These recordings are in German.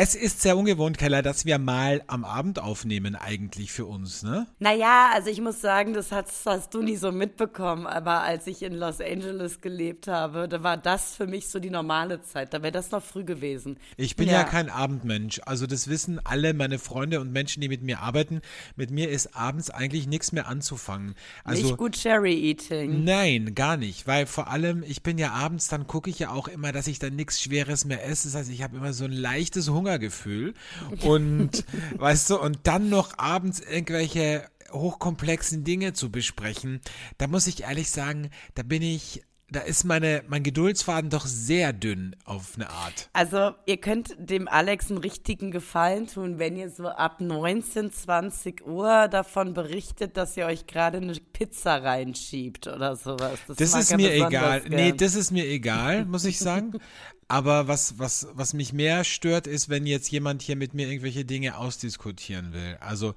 Es ist sehr ungewohnt, Keller, dass wir mal am Abend aufnehmen, eigentlich für uns, ne? Naja, also ich muss sagen, das hast, hast du nie so mitbekommen, aber als ich in Los Angeles gelebt habe, da war das für mich so die normale Zeit. Da wäre das noch früh gewesen. Ich bin ja. ja kein Abendmensch. Also das wissen alle meine Freunde und Menschen, die mit mir arbeiten. Mit mir ist abends eigentlich nichts mehr anzufangen. Also, nicht gut Cherry Eating. Nein, gar nicht. Weil vor allem, ich bin ja abends, dann gucke ich ja auch immer, dass ich dann nichts Schweres mehr esse. Das heißt, ich habe immer so ein leichtes Hunger Hungergefühl. Und weißt du, und dann noch abends irgendwelche hochkomplexen Dinge zu besprechen, da muss ich ehrlich sagen, da bin ich da ist meine, mein Geduldsfaden doch sehr dünn auf eine Art. Also ihr könnt dem Alex einen richtigen Gefallen tun, wenn ihr so ab 19, 20 Uhr davon berichtet, dass ihr euch gerade eine Pizza reinschiebt oder sowas. Das, das ist mir egal. Gern. Nee, das ist mir egal, muss ich sagen. Aber was, was, was mich mehr stört, ist, wenn jetzt jemand hier mit mir irgendwelche Dinge ausdiskutieren will. Also,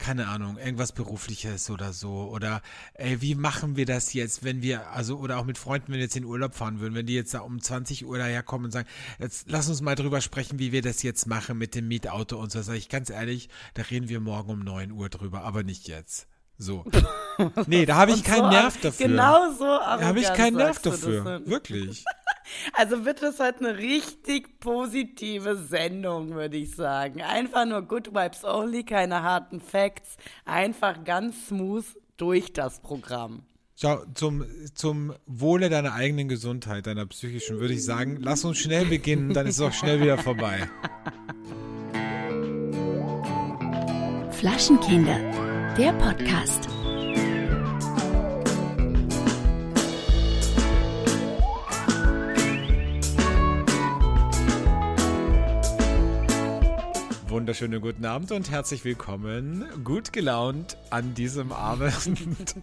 keine Ahnung, irgendwas Berufliches oder so. Oder ey, wie machen wir das jetzt, wenn wir, also, oder auch mit Freunden, wenn wir jetzt in Urlaub fahren würden, wenn die jetzt da um 20 Uhr daherkommen und sagen, jetzt lass uns mal drüber sprechen, wie wir das jetzt machen mit dem Mietauto und so. Sag ich ganz ehrlich, da reden wir morgen um 9 Uhr drüber, aber nicht jetzt. So. Nee, da habe ich keinen so, Nerv dafür. Genau so. Da habe ich keinen Nerv dafür. Wirklich. Also wird das halt eine richtig positive Sendung, würde ich sagen. Einfach nur Good Vibes Only, keine harten Facts. Einfach ganz smooth durch das Programm. Schau, zum, zum Wohle deiner eigenen Gesundheit, deiner psychischen, würde ich sagen, lass uns schnell beginnen, dann ist es auch schnell wieder vorbei. Flaschenkinder, der Podcast. Wunderschönen guten Abend und herzlich willkommen, gut gelaunt an diesem Abend.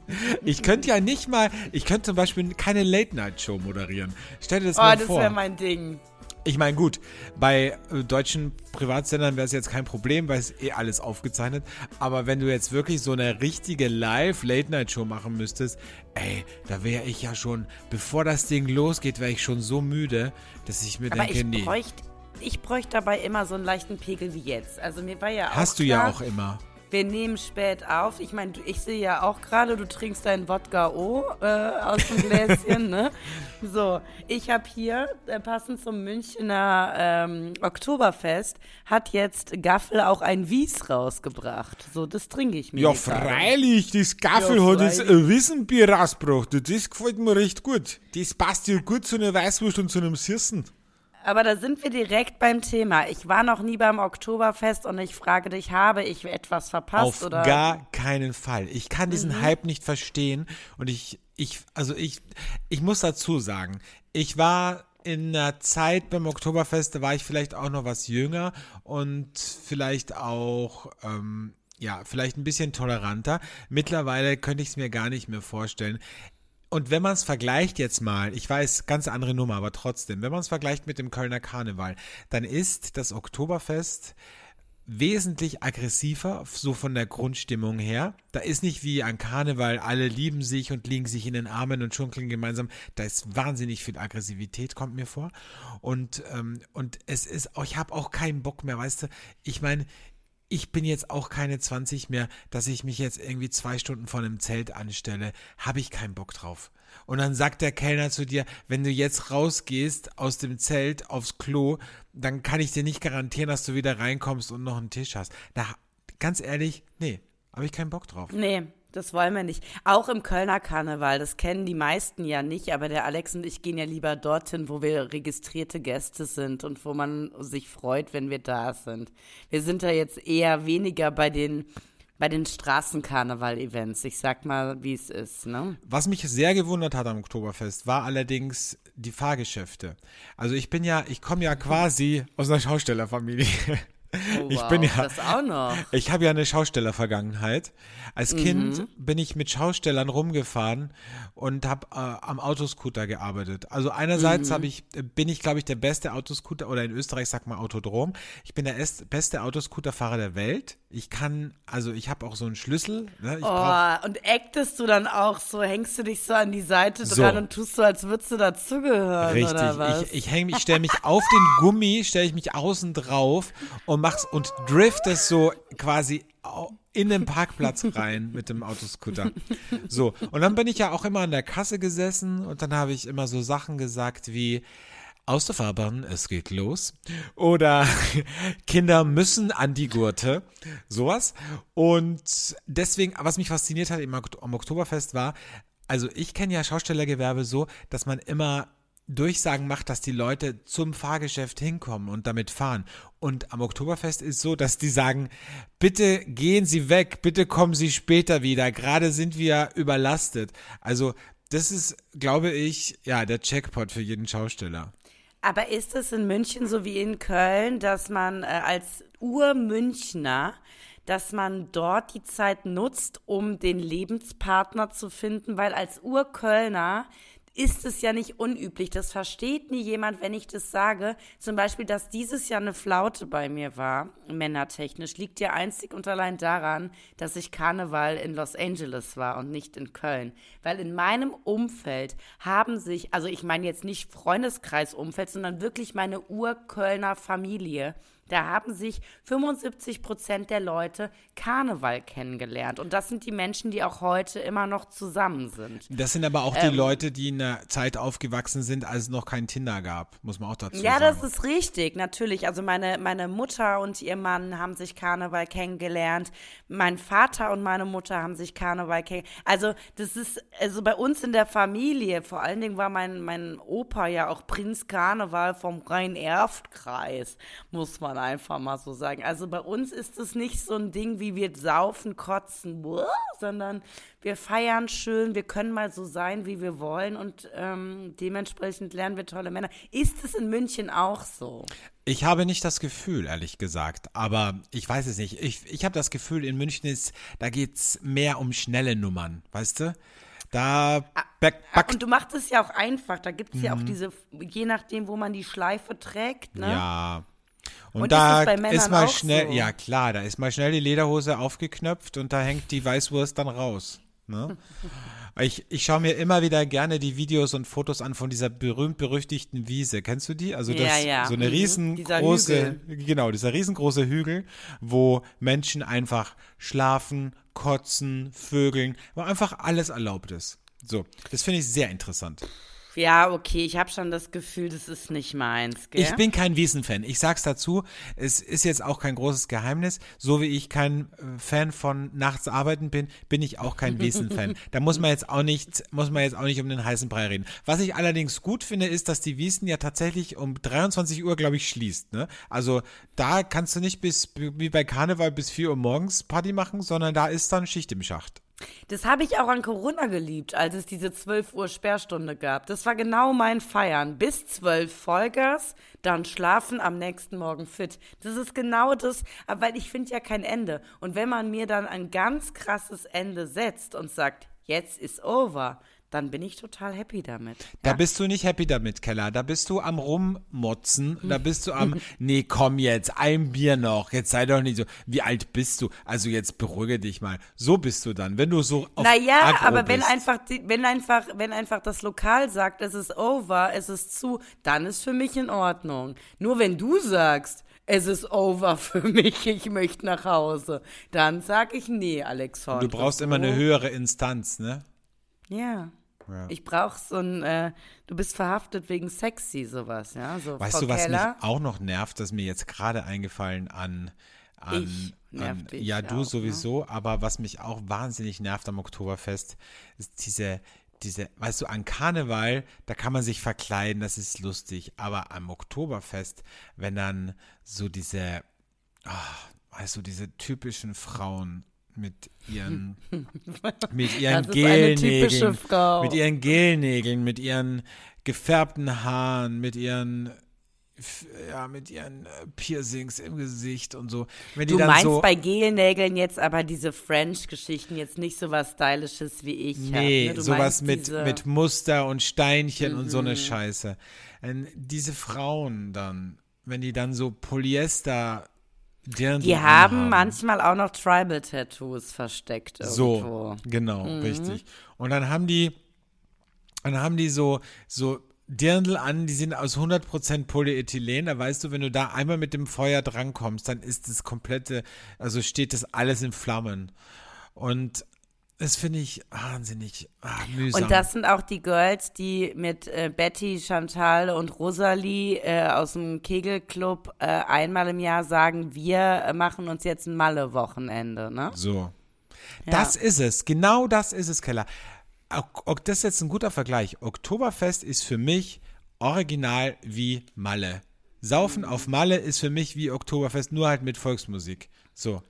Ich könnte ja nicht mal, ich könnte zum Beispiel keine Late-Night-Show moderieren. Stell dir das oh, mal das vor. das wäre mein Ding. Ich meine, gut, bei äh, deutschen Privatsendern wäre es jetzt kein Problem, weil es eh alles aufgezeichnet. Aber wenn du jetzt wirklich so eine richtige Live-Late-Night-Show machen müsstest, ey, da wäre ich ja schon, bevor das Ding losgeht, wäre ich schon so müde, dass ich mir Aber denke, ich nee. Bräuchte, ich bräuchte dabei immer so einen leichten Pegel wie jetzt. Also mir war ja auch Hast du klar, ja auch immer. Wir nehmen spät auf. Ich meine, ich sehe ja auch gerade, du trinkst deinen Wodka O äh, aus dem Gläschen, ne? So, ich habe hier, äh, passend zum Münchner ähm, Oktoberfest, hat jetzt Gaffel auch ein Wies rausgebracht. So, das trinke ich mir. Ja, freilich, das Gaffel ja, hat das äh, Wissenbier rausgebracht. Das gefällt mir recht gut. Das passt ja gut zu einer Weißwurst und zu einem Sirsen. Aber da sind wir direkt beim Thema. Ich war noch nie beim Oktoberfest und ich frage dich, habe ich etwas verpasst? Auf oder? gar keinen Fall. Ich kann diesen mhm. Hype nicht verstehen und ich, ich, also ich, ich muss dazu sagen, ich war in einer Zeit beim Oktoberfest, da war ich vielleicht auch noch was jünger und vielleicht auch, ähm, ja, vielleicht ein bisschen toleranter. Mittlerweile könnte ich es mir gar nicht mehr vorstellen. Und wenn man es vergleicht jetzt mal, ich weiß, ganz andere Nummer, aber trotzdem, wenn man es vergleicht mit dem Kölner Karneval, dann ist das Oktoberfest wesentlich aggressiver, so von der Grundstimmung her. Da ist nicht wie ein Karneval, alle lieben sich und liegen sich in den Armen und schunkeln gemeinsam. Da ist wahnsinnig viel Aggressivität, kommt mir vor. Und, ähm, und es ist, ich habe auch keinen Bock mehr, weißt du. Ich meine, ich bin jetzt auch keine 20 mehr, dass ich mich jetzt irgendwie zwei Stunden vor einem Zelt anstelle. Habe ich keinen Bock drauf. Und dann sagt der Kellner zu dir, wenn du jetzt rausgehst aus dem Zelt aufs Klo, dann kann ich dir nicht garantieren, dass du wieder reinkommst und noch einen Tisch hast. Da, ganz ehrlich, nee, habe ich keinen Bock drauf. Nee, das wollen wir nicht. Auch im Kölner Karneval, das kennen die meisten ja nicht, aber der Alex und ich gehen ja lieber dorthin, wo wir registrierte Gäste sind und wo man sich freut, wenn wir da sind. Wir sind da jetzt eher weniger bei den bei den Straßenkarneval-Events. Ich sag mal, wie es ist. Ne? Was mich sehr gewundert hat am Oktoberfest, war allerdings die Fahrgeschäfte. Also ich bin ja, ich komme ja quasi aus einer Schaustellerfamilie. Oh Ich wow, bin ja- das auch noch. Ich habe ja eine Schaustellervergangenheit. Als Mhm. Kind bin ich mit Schaustellern rumgefahren und habe äh, am Autoscooter gearbeitet. Also Mhm. einerseits habe ich, äh, bin ich, glaube ich, der beste Autoscooter oder in Österreich sagt man Autodrom. Ich bin der est- beste Autoscooterfahrer der Welt. Ich kann, also ich habe auch so einen Schlüssel. Ne? Ich Oh, und actest du dann auch so, hängst du dich so an die Seite So. dran und tust so, als würdest du dazugehören, Richtig, oder was? ich, ich häng mich, stelle mich auf den Gummi, stelle ich mich außen drauf und mach's und drift es so quasi in den Parkplatz rein mit dem Autoscooter. So, und dann bin ich ja auch immer an der Kasse gesessen und dann habe ich immer so Sachen gesagt wie aus der Fahrbahn, es geht los. Oder Kinder müssen an die Gurte. Sowas. Und deswegen, was mich fasziniert hat am Oktoberfest war, also ich kenne ja Schaustellergewerbe so, dass man immer Durchsagen macht, dass die Leute zum Fahrgeschäft hinkommen und damit fahren. Und am Oktoberfest ist so, dass die sagen, bitte gehen Sie weg, bitte kommen Sie später wieder, gerade sind wir überlastet. Also das ist, glaube ich, ja, der Checkpot für jeden Schausteller. Aber ist es in München so wie in Köln, dass man äh, als Ur-Münchner, dass man dort die Zeit nutzt, um den Lebenspartner zu finden? Weil als Ur-Kölner ist es ja nicht unüblich. Das versteht nie jemand, wenn ich das sage. Zum Beispiel, dass dieses Jahr eine Flaute bei mir war, männertechnisch, liegt ja einzig und allein daran, dass ich Karneval in Los Angeles war und nicht in Köln. Weil in meinem Umfeld haben sich, also ich meine jetzt nicht Freundeskreisumfeld, sondern wirklich meine Urkölner Familie, da haben sich 75 Prozent der Leute Karneval kennengelernt. Und das sind die Menschen, die auch heute immer noch zusammen sind. Das sind aber auch die Leute, die in einer Zeit aufgewachsen sind, als es noch kein Tinder gab, muss man auch dazu Ja, sagen. das ist richtig, natürlich. Also meine, meine Mutter und ihr Mann haben sich Karneval kennengelernt. Mein Vater und meine Mutter haben sich Karneval kennengelernt. Also das ist, also bei uns in der Familie, vor allen Dingen war mein, mein Opa ja auch Prinz Karneval vom Rhein-Erft-Kreis, muss man einfach mal so sagen. Also bei uns ist es nicht so ein Ding, wie wir saufen, kotzen, sondern wir feiern schön, wir können mal so sein, wie wir wollen und ähm, dementsprechend lernen wir tolle Männer. Ist es in München auch so? Ich habe nicht das Gefühl, ehrlich gesagt, aber ich weiß es nicht. Ich, ich habe das Gefühl, in München ist, da geht's mehr um schnelle Nummern, weißt du? Da back, Ah, back, Und du machst es ja auch einfach. Da gibt es ja auch diese, je nachdem, wo man die Schleife trägt, ne? ja. Und, Und ist da Männern ist mal schnell, so? ja klar, da ist mal schnell die Lederhose aufgeknöpft und da hängt die Weißwurst dann raus. Ne? Ich, ich schaue mir immer wieder gerne die Videos und Fotos an von dieser berühmt-berüchtigten Wiese. Kennst du die? Also das, Ja, ja. so eine Mhm. riesengroße, Dieser genau, dieser riesengroße Hügel, wo Menschen einfach schlafen, kotzen, vögeln, wo einfach alles erlaubt ist. So, das finde ich sehr interessant. Ja, okay, ich habe schon das Gefühl, das ist nicht meins, gell? Ich bin kein Wiesenfan. Ich sag's dazu, es ist jetzt auch kein großes Geheimnis. So wie ich kein äh, Fan von nachts arbeiten bin, bin ich auch kein Wiesenfan. da muss man jetzt auch nicht, muss man jetzt auch nicht um den heißen Brei reden. Was ich allerdings gut finde, ist, dass die Wiesen ja tatsächlich um 23 Uhr, glaube ich, schließt. Ne? Also da kannst du nicht bis wie bei Karneval bis 4 Uhr morgens Party machen, sondern da ist dann Schicht im Schacht. Das habe ich auch an Corona geliebt, als es diese 12 Uhr Sperrstunde gab. Das war genau mein Feiern. Bis 12 Vollgas, dann schlafen, am nächsten Morgen fit. Das ist genau das, weil ich finde ja kein Ende. Und wenn man mir dann ein ganz krasses Ende setzt und sagt, jetzt ist over, dann bin ich total happy damit. Da bist du nicht happy damit, Keller. Da bist du am Rummotzen. Da bist du am, nee, komm jetzt, ein Bier noch. Jetzt sei doch nicht so. Wie alt bist du? Also jetzt beruhige dich mal. So bist du dann, wenn du so auf Naja, Agro aber wenn bist. einfach, wenn einfach, wenn einfach das Lokal sagt, es ist over, es ist zu, dann ist für mich in Ordnung. Nur wenn du sagst, es ist over für mich, ich möchte nach Hause, dann sag ich nee, Alexander. Du brauchst immer eine höhere Instanz, ne? Ja. Ja. Ich brauch so ein, äh, du bist verhaftet wegen sexy, sowas, ja. So, Weißt Frau du, was Keller, mich auch noch nervt, das ist mir jetzt gerade eingefallen an, an, Ich an ja, du auch, ne? sowieso, aber was mich auch wahnsinnig nervt am Oktoberfest, ist diese, diese, weißt du, an Karneval, da kann man sich verkleiden, das ist lustig, aber am Oktoberfest, wenn dann so diese, ah, weißt du, diese typischen Frauen mit ihren, mit ihren Gelnägeln, mit ihren Gelnägeln, mit ihren gefärbten Haaren, mit ihren ja, mit ihren äh, Piercings im Gesicht und so. Wenn die Du meinst so, bei Gelnägeln jetzt aber diese French-Geschichten jetzt nicht so was Stylisches wie ich. hab, Nee, ne? Du sowas mit, Mhm. mit Muster und Steinchen und so eine Scheiße. Ähm, diese Frauen dann, wenn die dann so Polyester Dirndl Die haben anhaben. manchmal auch noch Tribal-Tattoos versteckt irgendwo. So, genau, Mhm. richtig. Und dann haben die, dann haben die so, so Dirndl an, die sind aus 100% Polyethylen. Da weißt du, wenn du da einmal mit dem Feuer drankommst, dann ist das komplette, also steht das alles in Flammen. Und das finde ich wahnsinnig ah, mühsam. Und das sind auch die Girls, die mit äh, Betty, Chantal und Rosalie äh, aus dem Kegelclub äh, einmal im Jahr sagen, wir äh, machen uns jetzt ein Malle-Wochenende, ne? So. Ja. Das ist es. Genau das ist es, Keller. Das ist jetzt ein guter Vergleich. Oktoberfest ist für mich original wie Malle. Saufen auf Malle ist für mich wie Oktoberfest, nur halt mit Volksmusik. So.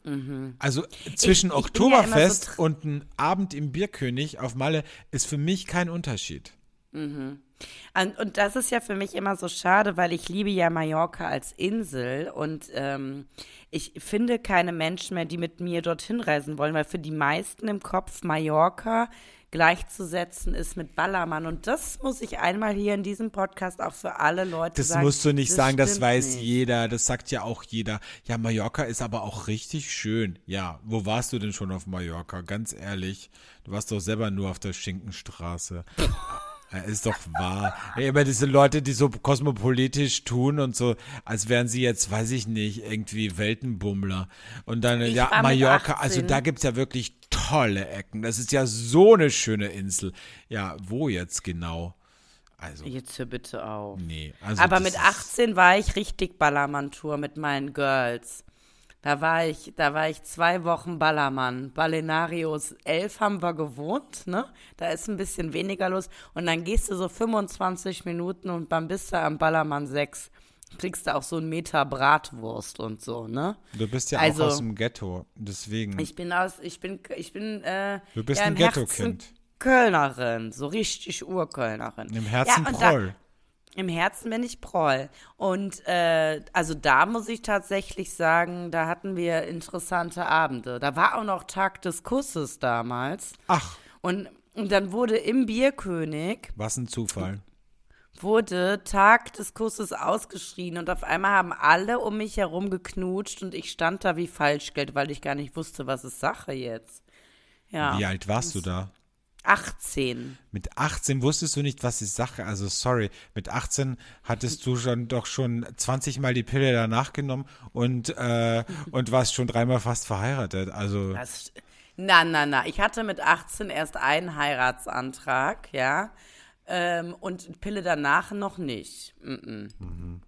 Also zwischen Mhm. ich bin ja so Oktoberfest und ein Abend im Bierkönig auf Malle ist für mich kein Unterschied. Und, und das ist ja für mich immer so schade, weil ich liebe ja Mallorca als Insel und ähm, ich finde keine Menschen mehr, die mit mir dorthin reisen wollen, weil für die meisten im Kopf Mallorca gleichzusetzen ist mit Ballermann. Und das muss ich einmal hier in diesem Podcast auch für alle Leute Das sagen. musst du nicht sagen, das weiß nicht. jeder, das sagt ja auch jeder. Ja, Mallorca ist aber auch richtig schön. Ja, wo warst du denn schon auf Mallorca? Ganz ehrlich, du warst doch selber nur auf der Schinkenstraße. Ja, ist doch wahr. Ja, immer diese Leute, die so kosmopolitisch tun und so, als wären sie jetzt, weiß ich nicht, irgendwie Weltenbummler. Und dann, Ich ja, Mallorca, also 18. da gibt's ja wirklich tolle Ecken. Das ist ja so eine schöne Insel. Ja, wo jetzt genau? Also, Jetzt hör bitte auf. nee. Also Aber mit ist- 18 war ich richtig Ballermann-Tour mit meinen Girls. Da war ich, da war ich zwei Wochen Ballermann. Ballenarios 11 haben wir gewohnt, ne? Da ist ein bisschen weniger los. Und dann gehst du so 25 Minuten und dann bist du am Ballermann 6. Kriegst du auch so einen Meter Bratwurst und so, ne? Du bist ja Also- auch aus dem Ghetto, deswegen. Ich bin aus, ich bin, ich bin, äh, Du bist ja, ein Ghetto-Kind. Kölnerin, so richtig Urkölnerin. Im Herzen ja, und da- Proll. Im Herzen bin ich Proll. Und äh, also da muss ich tatsächlich sagen, da hatten wir interessante Abende. Da war auch noch Tag des Kusses damals. Ach, Und, und dann wurde im Bierkönig, was ein Zufall. Wurde Tag des Kusses ausgeschrien und auf einmal haben alle um mich herum geknutscht und ich stand da wie Falschgeld, weil ich gar nicht wusste, was ist Sache jetzt. Ja, Wie alt warst du da? 18. Mit 18 wusstest du nicht, was ist Sache. Also sorry, mit 18 hattest du schon doch schon 20 Mal die Pille danach genommen und, äh, und warst schon dreimal fast verheiratet. Also Das, na, na, na. Ich hatte mit 18 erst einen Heiratsantrag, ja. Ähm, und Pille danach noch nicht. Mm -mm. Mhm.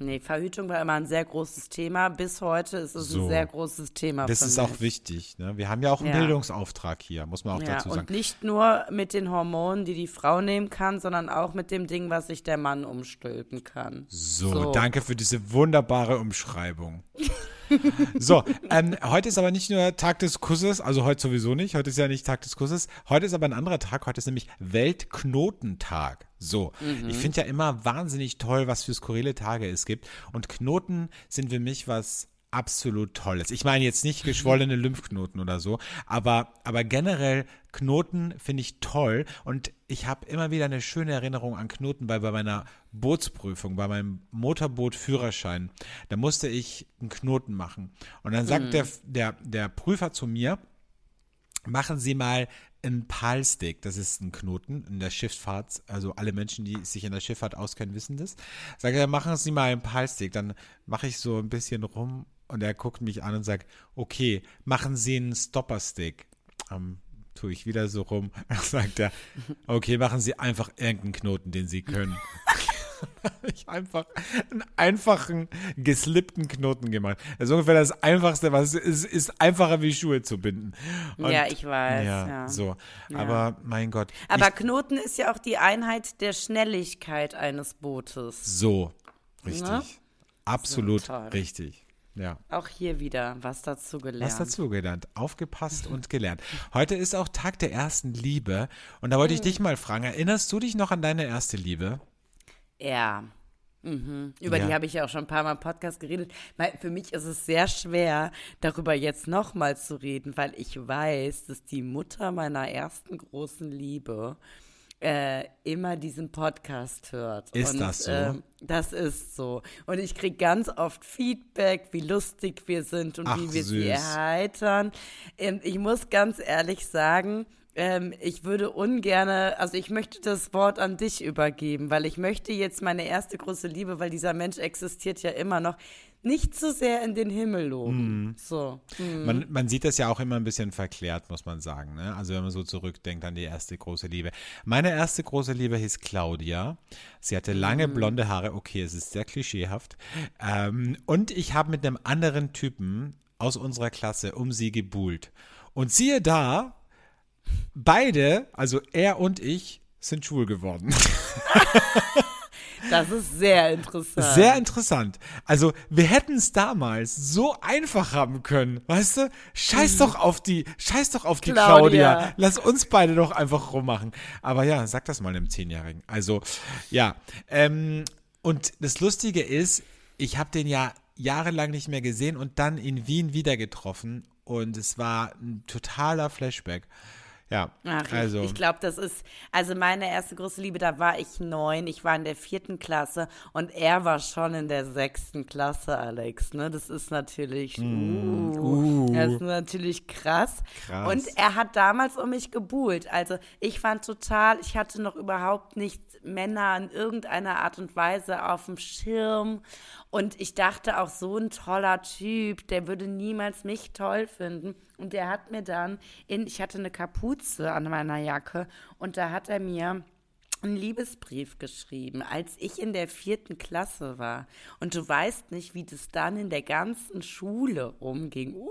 Nee, Verhütung war immer ein sehr großes Thema. Bis heute ist es So. ein sehr großes Thema das ist auch wichtig. Ne? Wir haben ja auch einen Ja. Bildungsauftrag hier, muss man auch Ja, dazu und sagen. nicht nur mit den Hormonen, die die Frau nehmen kann, sondern auch mit dem Ding, was sich der Mann umstülpen kann. So, So. danke für diese wunderbare Umschreibung. so, ähm, heute ist aber nicht nur Tag des Kusses, also heute sowieso nicht, heute ist ja nicht Tag des Kusses, heute ist aber ein anderer Tag, heute ist nämlich Weltknotentag. So, ich finde ja immer wahnsinnig toll, was für skurrile Tage es gibt. Und Knoten sind für mich was absolut Tolles. Ich meine jetzt nicht geschwollene Lymphknoten oder so, aber, aber generell Knoten finde ich toll und ich habe immer wieder eine schöne Erinnerung an Knoten, weil bei meiner Bootsprüfung, bei meinem Motorboot-Führerschein, da musste ich einen Knoten machen. Und dann sagt der, der, der Prüfer zu mir, machen Sie mal einen Palstick, das ist ein Knoten in der Schifffahrt, also alle Menschen, die sich in der Schifffahrt auskennen, wissen das. Sagt er, machen Sie mal einen Palstick, dann mache ich so ein bisschen rum und er guckt mich an und sagt, okay, machen Sie einen Stopperstick. Ähm, tue ich wieder so rum. Dann sagt er, okay, machen Sie einfach irgendeinen Knoten, den Sie können. ich einfach einen einfachen, geslippten Knoten gemacht. Das ist ungefähr das Einfachste, was es ist, ist einfacher wie Schuhe zu binden. Und- ja, ich weiß. ja, Ja, so. Aber mein Gott. Aber ich, Knoten ist ja auch die Einheit der Schnelligkeit eines Bootes. so, richtig. Ne? Absolut So, richtig. Ja. Auch hier wieder was dazu gelernt. Was dazu gelernt, aufgepasst und gelernt. Heute ist auch Tag der ersten Liebe und da wollte ich dich mal fragen, erinnerst du dich noch an deine erste Liebe? Ja. Über Ja. die habe ich ja auch schon ein paar Mal im Podcast geredet. Weil Für mich ist es sehr schwer, darüber jetzt nochmal zu reden, weil ich weiß, dass die Mutter meiner ersten großen Liebe äh, immer diesen Podcast hört. Ist Und, das so? ähm, das ist so. Und ich kriege ganz oft Feedback, wie lustig wir sind und Ach, wie wir sie süß. erheitern. Und ich muss ganz ehrlich sagen, ähm, ich würde ungerne, also ich möchte das Wort an dich übergeben, weil ich möchte jetzt meine erste große Liebe, weil dieser Mensch existiert ja immer noch, nicht zu sehr in den Himmel loben. So. hm. Man, man sieht das ja auch immer ein bisschen verklärt, muss man sagen. Ne? Also wenn man so zurückdenkt an die erste große Liebe. Meine erste große Liebe hieß Claudia. Sie hatte lange blonde Haare. Okay, es ist sehr klischeehaft. Ähm, und ich habe mit einem anderen Typen aus unserer Klasse um sie gebuhlt. Und siehe da, beide, also er und ich, sind schwul geworden. Das ist sehr interessant. Sehr interessant. Also, wir hätten es damals so einfach haben können, weißt du? Scheiß doch auf die, scheiß doch auf die Claudia. Claudia. Lass uns beide doch einfach rummachen. Aber ja, sag das mal einem Zehnjährigen. Also, ja. Ähm, und das Lustige ist, ich habe den ja jahrelang nicht mehr gesehen und dann in Wien wieder getroffen. Und es war ein totaler Flashback. Ja, Ach, also. ich, ich glaube, das ist, also meine erste große Liebe, da war ich neun, ich war in der vierten Klasse und er war schon in der sechsten Klasse, Alex, ne? Das ist natürlich, uh, das ist natürlich krass. Krass. Und er hat damals um mich gebuhlt. Also ich fand total, ich hatte noch überhaupt nicht Männer in irgendeiner Art und Weise auf dem Schirm. Und ich dachte auch, so ein toller Typ, der würde niemals mich toll finden. Und der hat mir dann, in, ich hatte eine Kapuze an meiner Jacke und da hat er mir einen Liebesbrief geschrieben, als ich in der vierten Klasse war. Und du weißt nicht, wie das dann in der ganzen Schule rumging. Uh,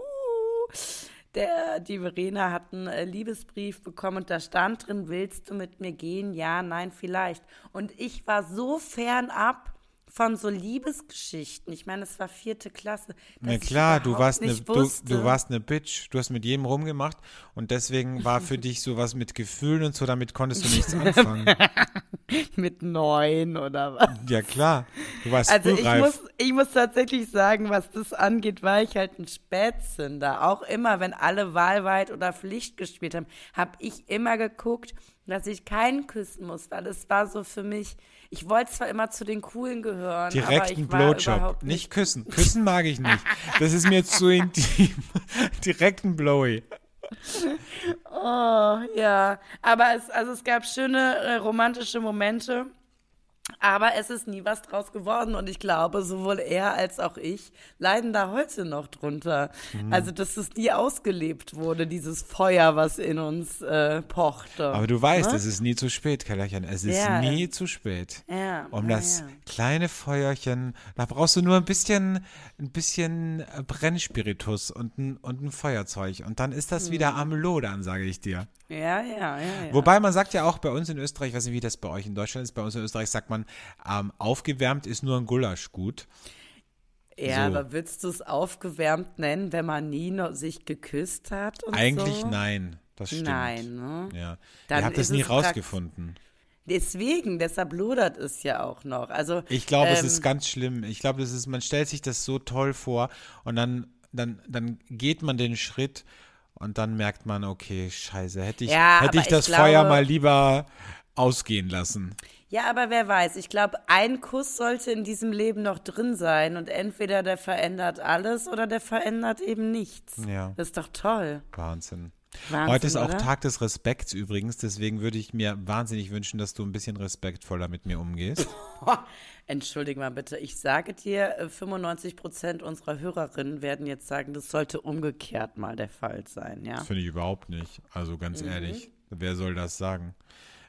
der, die Verena hat einen äh, Liebesbrief bekommen und da stand drin, willst du mit mir gehen? Ja, nein, vielleicht. Und ich war so fernab von so Liebesgeschichten. Ich meine, es war vierte Klasse. Na klar, du warst, eine, du, du warst eine Bitch. Du hast mit jedem rumgemacht und deswegen war für dich sowas mit Gefühlen und so, damit konntest du nichts anfangen. mit neun oder was. ja klar, du warst Also ich muss, ich muss tatsächlich sagen, was das angeht, war ich halt ein Spätzünder. Auch immer, wenn alle Wahlweit oder Pflicht gespielt haben, habe ich immer geguckt, dass ich keinen küssen muss, weil es war so für mich, ich wollte zwar immer zu den Coolen gehören, ich war Blowjob. Nicht nicht. küssen. Küssen mag ich nicht. Das ist mir zu intim. Direkten Blowy. Oh, ja. Aber es, also es gab schöne äh, romantische Momente. Aber es ist nie was draus geworden und ich glaube, sowohl er als auch ich leiden da heute noch drunter. Mhm. Also, dass es nie ausgelebt wurde, dieses Feuer, was in uns äh, pochte. Aber du weißt, Ne? es ist nie zu spät, Kellerchen. Es ist Ja. nie zu spät. Ja, Um das ja. kleine Feuerchen, da brauchst du nur ein bisschen, ein bisschen äh, Brennspiritus und ein, und ein Feuerzeug. Und dann ist das wieder Mhm. am Lodern, sage ich dir. Ja, ja, ja, ja. Wobei man sagt ja auch bei uns in Österreich, ich weiß nicht, wie das bei euch in Deutschland ist, bei uns in Österreich sagt man, ähm, aufgewärmt ist nur ein Gulasch gut. ja, so. aber würdest du es aufgewärmt nennen, wenn man nie noch sich geküsst hat? Eigentlich so? nein, das stimmt. Nein, ne? Ja. Dann Ihr habt das nie es rausgefunden. Deswegen, deshalb lodert es ja auch noch. Also, Ich glaube, es ähm, ist ganz schlimm. Ich glaube, das ist, man stellt sich das so toll vor und dann, dann, dann geht man den Schritt und dann merkt man, okay, scheiße, hätte ich, Ja, hätte ich das ich Feuer glaube- mal lieber ausgehen lassen. Ja, aber wer weiß. Ich glaube, ein Kuss sollte in diesem Leben noch drin sein und entweder der verändert alles oder der verändert eben nichts. Ja. Das ist doch toll. Wahnsinn. Wahnsinn, Heute ist auch oder? Tag des Respekts übrigens, deswegen würde ich mir wahnsinnig wünschen, dass du ein bisschen respektvoller mit mir umgehst. Entschuldige mal bitte, ich sage dir, äh, 95 Prozent unserer Hörerinnen werden jetzt sagen, das sollte umgekehrt mal der Fall sein, ja. Das finde ich überhaupt nicht. Also ganz Mhm. ehrlich, wer soll das sagen?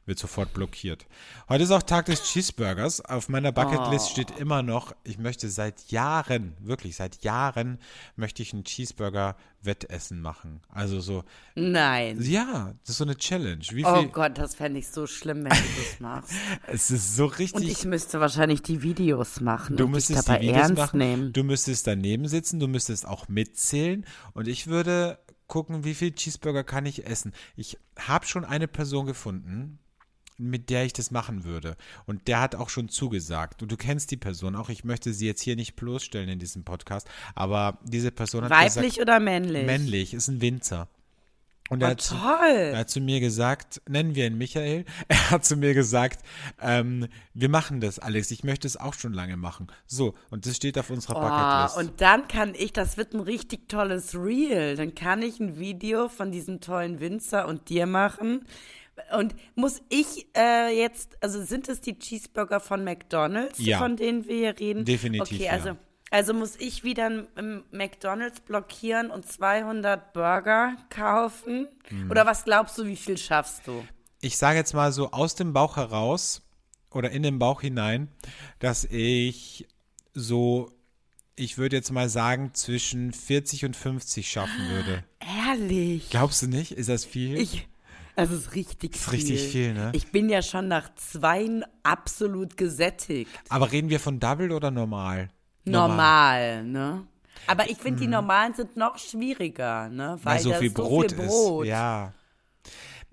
Wird sofort blockiert. Heute ist auch Tag des Cheeseburgers. Auf meiner Bucketlist Oh. steht immer noch, ich möchte seit Jahren, wirklich seit Jahren, möchte ich ein Cheeseburger-Wettessen machen. Also so, Nein. ja, das ist so eine Challenge. Wie Oh viel, Gott, das fände ich so schlimm, wenn du das machst. es ist so Und richtig. ich müsste wahrscheinlich die Videos machen Du und müsstest dabei die Videos ernst machen, nehmen. du müsstest daneben sitzen, du müsstest auch mitzählen und ich würde gucken, wie viel Cheeseburger kann ich essen. Ich habe schon eine Person gefunden, mit der ich das machen würde. Und der hat auch schon zugesagt. Und du kennst die Person auch. Ich möchte sie jetzt hier nicht bloßstellen in diesem Podcast. Aber diese Person hat Weiblich gesagt, oder männlich? männlich, ist ein Winzer. Und Oh, er hat, zu, toll. er hat zu mir gesagt, nennen wir ihn Michael, er hat zu mir gesagt, ähm, wir machen das, Alex, ich möchte es auch schon lange machen. So, und das steht auf unserer Bucketlist. Oh, und dann kann ich, das wird ein richtig tolles Reel. Dann kann ich ein Video von diesem tollen Winzer und dir machen. Und muss ich äh, jetzt, also sind es die Cheeseburger von McDonalds, Ja. von denen wir hier reden? Definitiv, Okay, ja. also, also muss ich wieder ein McDonalds blockieren und 200 Burger kaufen? Mhm. Oder was glaubst du, wie viel schaffst du? ich sage jetzt mal so aus dem Bauch heraus oder in den Bauch hinein, dass ich so, ich würde jetzt mal sagen, zwischen 40 und 50 schaffen würde. Ehrlich? Glaubst du nicht? Ist das viel? Ich, das ist richtig ist viel. richtig viel, ne? Ich bin ja schon nach zwei absolut gesättigt. Aber reden wir von Double oder normal? Normal, ne? Aber ich finde, die normalen sind noch schwieriger, ne? Mhm. Weil so viel Brot, so viel Brot. ist. Ja.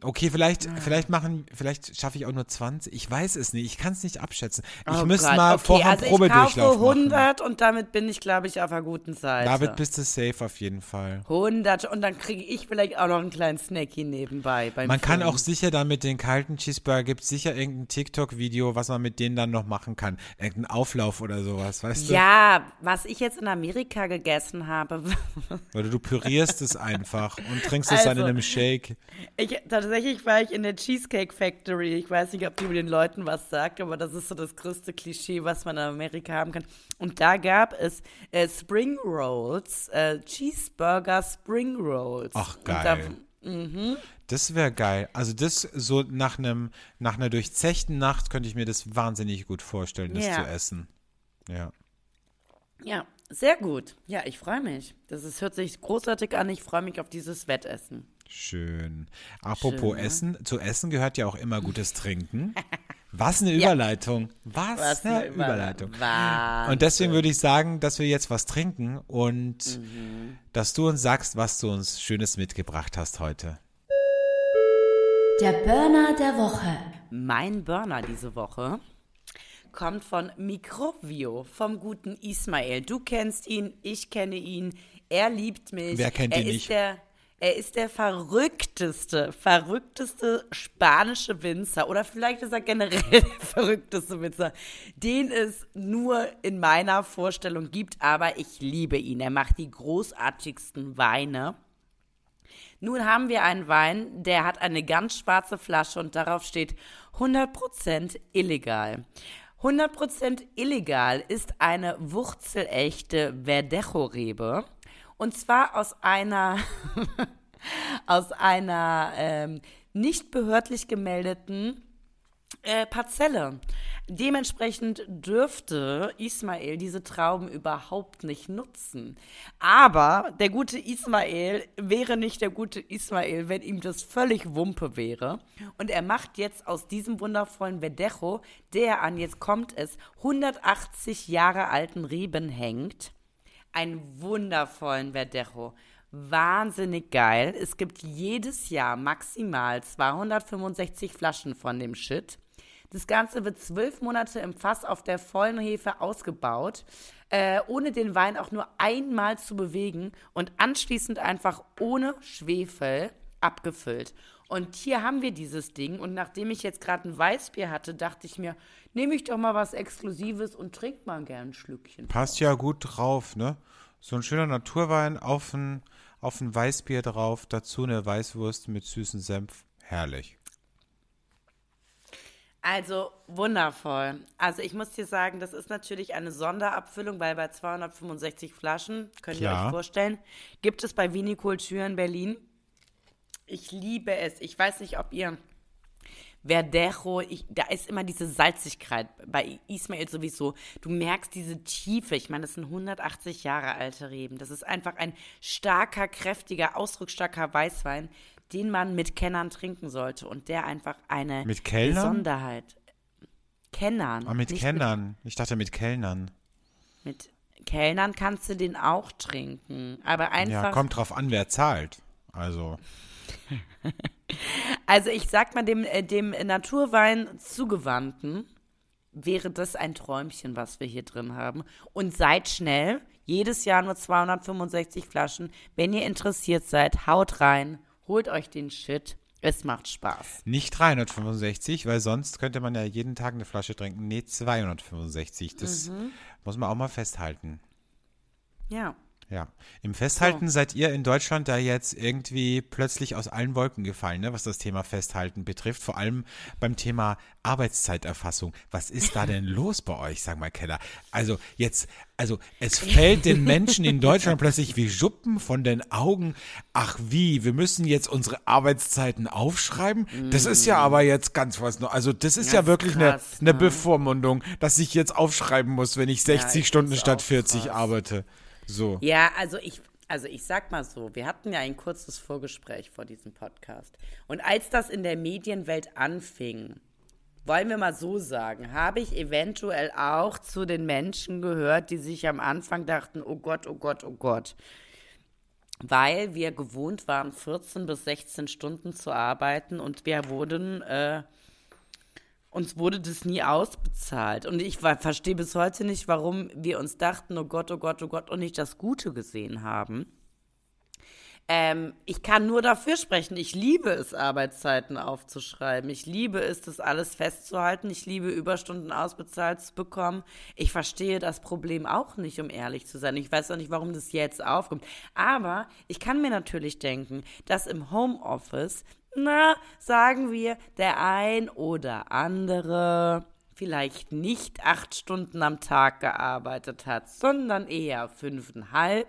Okay, vielleicht, vielleicht machen, vielleicht schaffe ich auch nur 20. Ich weiß es nicht. Ich kann es nicht abschätzen. Ich Oh müsste Gott. mal okay, vorher also ich Probedurchlauf kaufe machen. 100 und damit bin ich, glaube ich, auf einer guten Seite. David, bist du safe auf jeden Fall. 100 und dann kriege ich vielleicht auch noch einen kleinen Snacky nebenbei beim Man kann Filmen. auch sicher dann mit den kalten Cheeseburger, gibt sicher irgendein TikTok-Video, was man mit denen dann noch machen kann. Irgendein Auflauf oder sowas, weißt du? Ja, was ich jetzt in Amerika gegessen habe, Oder du pürierst es einfach und trinkst es dann in Also, einem Shake. Ich, tatsächlich war ich in der Cheesecake Factory. Ich weiß nicht, ob die mit den Leuten was sagt, aber das ist so das größte Klischee, was man in Amerika haben kann. Und da gab es äh, Spring Rolls, äh, Cheeseburger Spring Rolls. Ach, geil. Da, Das wäre geil. Also das so nach einem nach einer durchzechten Nacht könnte ich mir das wahnsinnig gut vorstellen, das Ja. zu essen. Ja. ja, sehr gut. Ja, ich freue mich. Das ist, hört sich großartig an. Ich freue mich auf dieses Wettessen. Schön. Apropos Schön, ne? Essen, zu Essen gehört ja auch immer gutes Trinken. Was eine Überleitung. Was, Was eine eine Überleitung. Wahnsinn. Und deswegen würde ich sagen, dass wir jetzt was trinken und Mhm. dass du uns sagst, was du uns Schönes mitgebracht hast heute. Der Burner der Woche. Mein Burner diese Woche kommt von Microvio, vom guten Ismail. Du kennst ihn, ich kenne ihn, er liebt mich. Wer kennt er ihn ist nicht? Der, er ist der verrückteste, verrückteste spanische Winzer oder vielleicht ist er generell der verrückteste Winzer, den es nur in meiner Vorstellung gibt, aber ich liebe ihn. Er macht die großartigsten Weine. Nun haben wir einen Wein, der hat eine ganz schwarze Flasche und darauf steht 100% illegal. 100% illegal ist eine wurzelechte Verdecho-Rebe und zwar aus einer aus einer ähm, nicht behördlich gemeldeten äh, Parzelle. Dementsprechend dürfte Ismail diese Trauben überhaupt nicht nutzen. Aber der gute Ismail wäre nicht der gute Ismail, wenn ihm das völlig Wumpe wäre. Und er macht jetzt aus diesem wundervollen Verdecho, der an, jetzt kommt es, 180 Jahre alten Reben hängt, einen wundervollen Verdecho. Wahnsinnig geil. Es gibt jedes Jahr maximal 265 Flaschen von dem Shit. Das Ganze wird zwölf Monate im Fass auf der vollen Hefe ausgebaut, äh, ohne den Wein auch nur einmal zu bewegen und anschließend einfach ohne Schwefel abgefüllt. Und hier haben wir dieses Ding. Und nachdem ich jetzt gerade ein Weißbier hatte, dachte ich mir, nehme ich doch mal was Exklusives und trink mal gern ein Schlückchen. Passt ja gut drauf, ne? So ein schöner Naturwein auf ein, auf ein Weißbier drauf, dazu eine Weißwurst mit süßem Senf. Herrlich. Also wundervoll. Also ich muss dir sagen, das ist natürlich eine Sonderabfüllung, weil bei 265 Flaschen, könnt ihr Klar. euch vorstellen, gibt es bei Vinikultur in Berlin. Ich liebe es. Ich weiß nicht, ob ihr Verdejo, ich, da ist immer diese Salzigkeit bei Ismail sowieso. Du merkst diese Tiefe. Ich meine, das sind 180 Jahre alte Reben. Das ist einfach ein starker, kräftiger, ausdrucksstarker Weißwein, den man mit Kennern trinken sollte und der einfach eine Mit Kellnern? Besonderheit. Kennern. Ah, mit nicht Kennern. Ich dachte mit Kellnern. Mit, mit Kellnern kannst du den auch trinken. Aber einfach. Ja, kommt drauf an, wer zahlt. Also, Also ich sag mal, dem, äh, dem Naturwein zugewandten wäre das ein Träumchen, was wir hier drin haben. Und seid schnell, jedes Jahr nur 265 Flaschen. Wenn ihr interessiert seid, haut rein, holt euch den Shit. Es macht Spaß. Nicht 365, weil sonst könnte man ja jeden Tag eine Flasche trinken. Nee, 265. Das Mhm. muss man auch mal festhalten. Ja. Ja. Im Festhalten seid ihr in Deutschland da jetzt irgendwie plötzlich aus allen Wolken gefallen, ne, was das Thema Festhalten betrifft. Vor allem beim Thema Arbeitszeiterfassung. Was ist da denn los bei euch, sag mal Keller? Also jetzt, also es fällt den Menschen in Deutschland plötzlich wie Schuppen von den Augen. Ach wie, wir müssen jetzt unsere Arbeitszeiten aufschreiben? Das ist ja aber jetzt ganz was noch. Also das ist ja Das ist wirklich krass, eine, eine ne? Bevormundung, dass ich jetzt aufschreiben muss, wenn ich 60 ich Stunden statt auch 40 krass. arbeite. So. Ja, also ich, also ich sag mal so, wir hatten ja ein kurzes Vorgespräch vor diesem Podcast. Und als das in der Medienwelt anfing, wollen wir mal so sagen, habe ich eventuell auch zu den Menschen gehört, die sich am Anfang dachten, oh Gott, oh Gott, oh Gott. Weil wir gewohnt waren, 14 bis 16 Stunden zu arbeiten und wir wurden, äh, uns wurde das nie ausbezahlt. Und ich verstehe bis heute nicht, warum wir uns dachten, oh Gott, oh Gott, oh Gott, und nicht das Gute gesehen haben. Ähm, ich kann nur dafür sprechen. Ich liebe es, Arbeitszeiten aufzuschreiben. Ich liebe es, das alles festzuhalten. Ich liebe Überstunden ausbezahlt zu bekommen. Ich verstehe das Problem auch nicht, um ehrlich zu sein. Ich weiß auch nicht, warum das jetzt aufkommt. Aber ich kann mir natürlich denken, dass im Homeoffice, na, sagen wir, der ein oder andere vielleicht nicht acht Stunden am Tag gearbeitet hat, sondern eher fünfeinhalb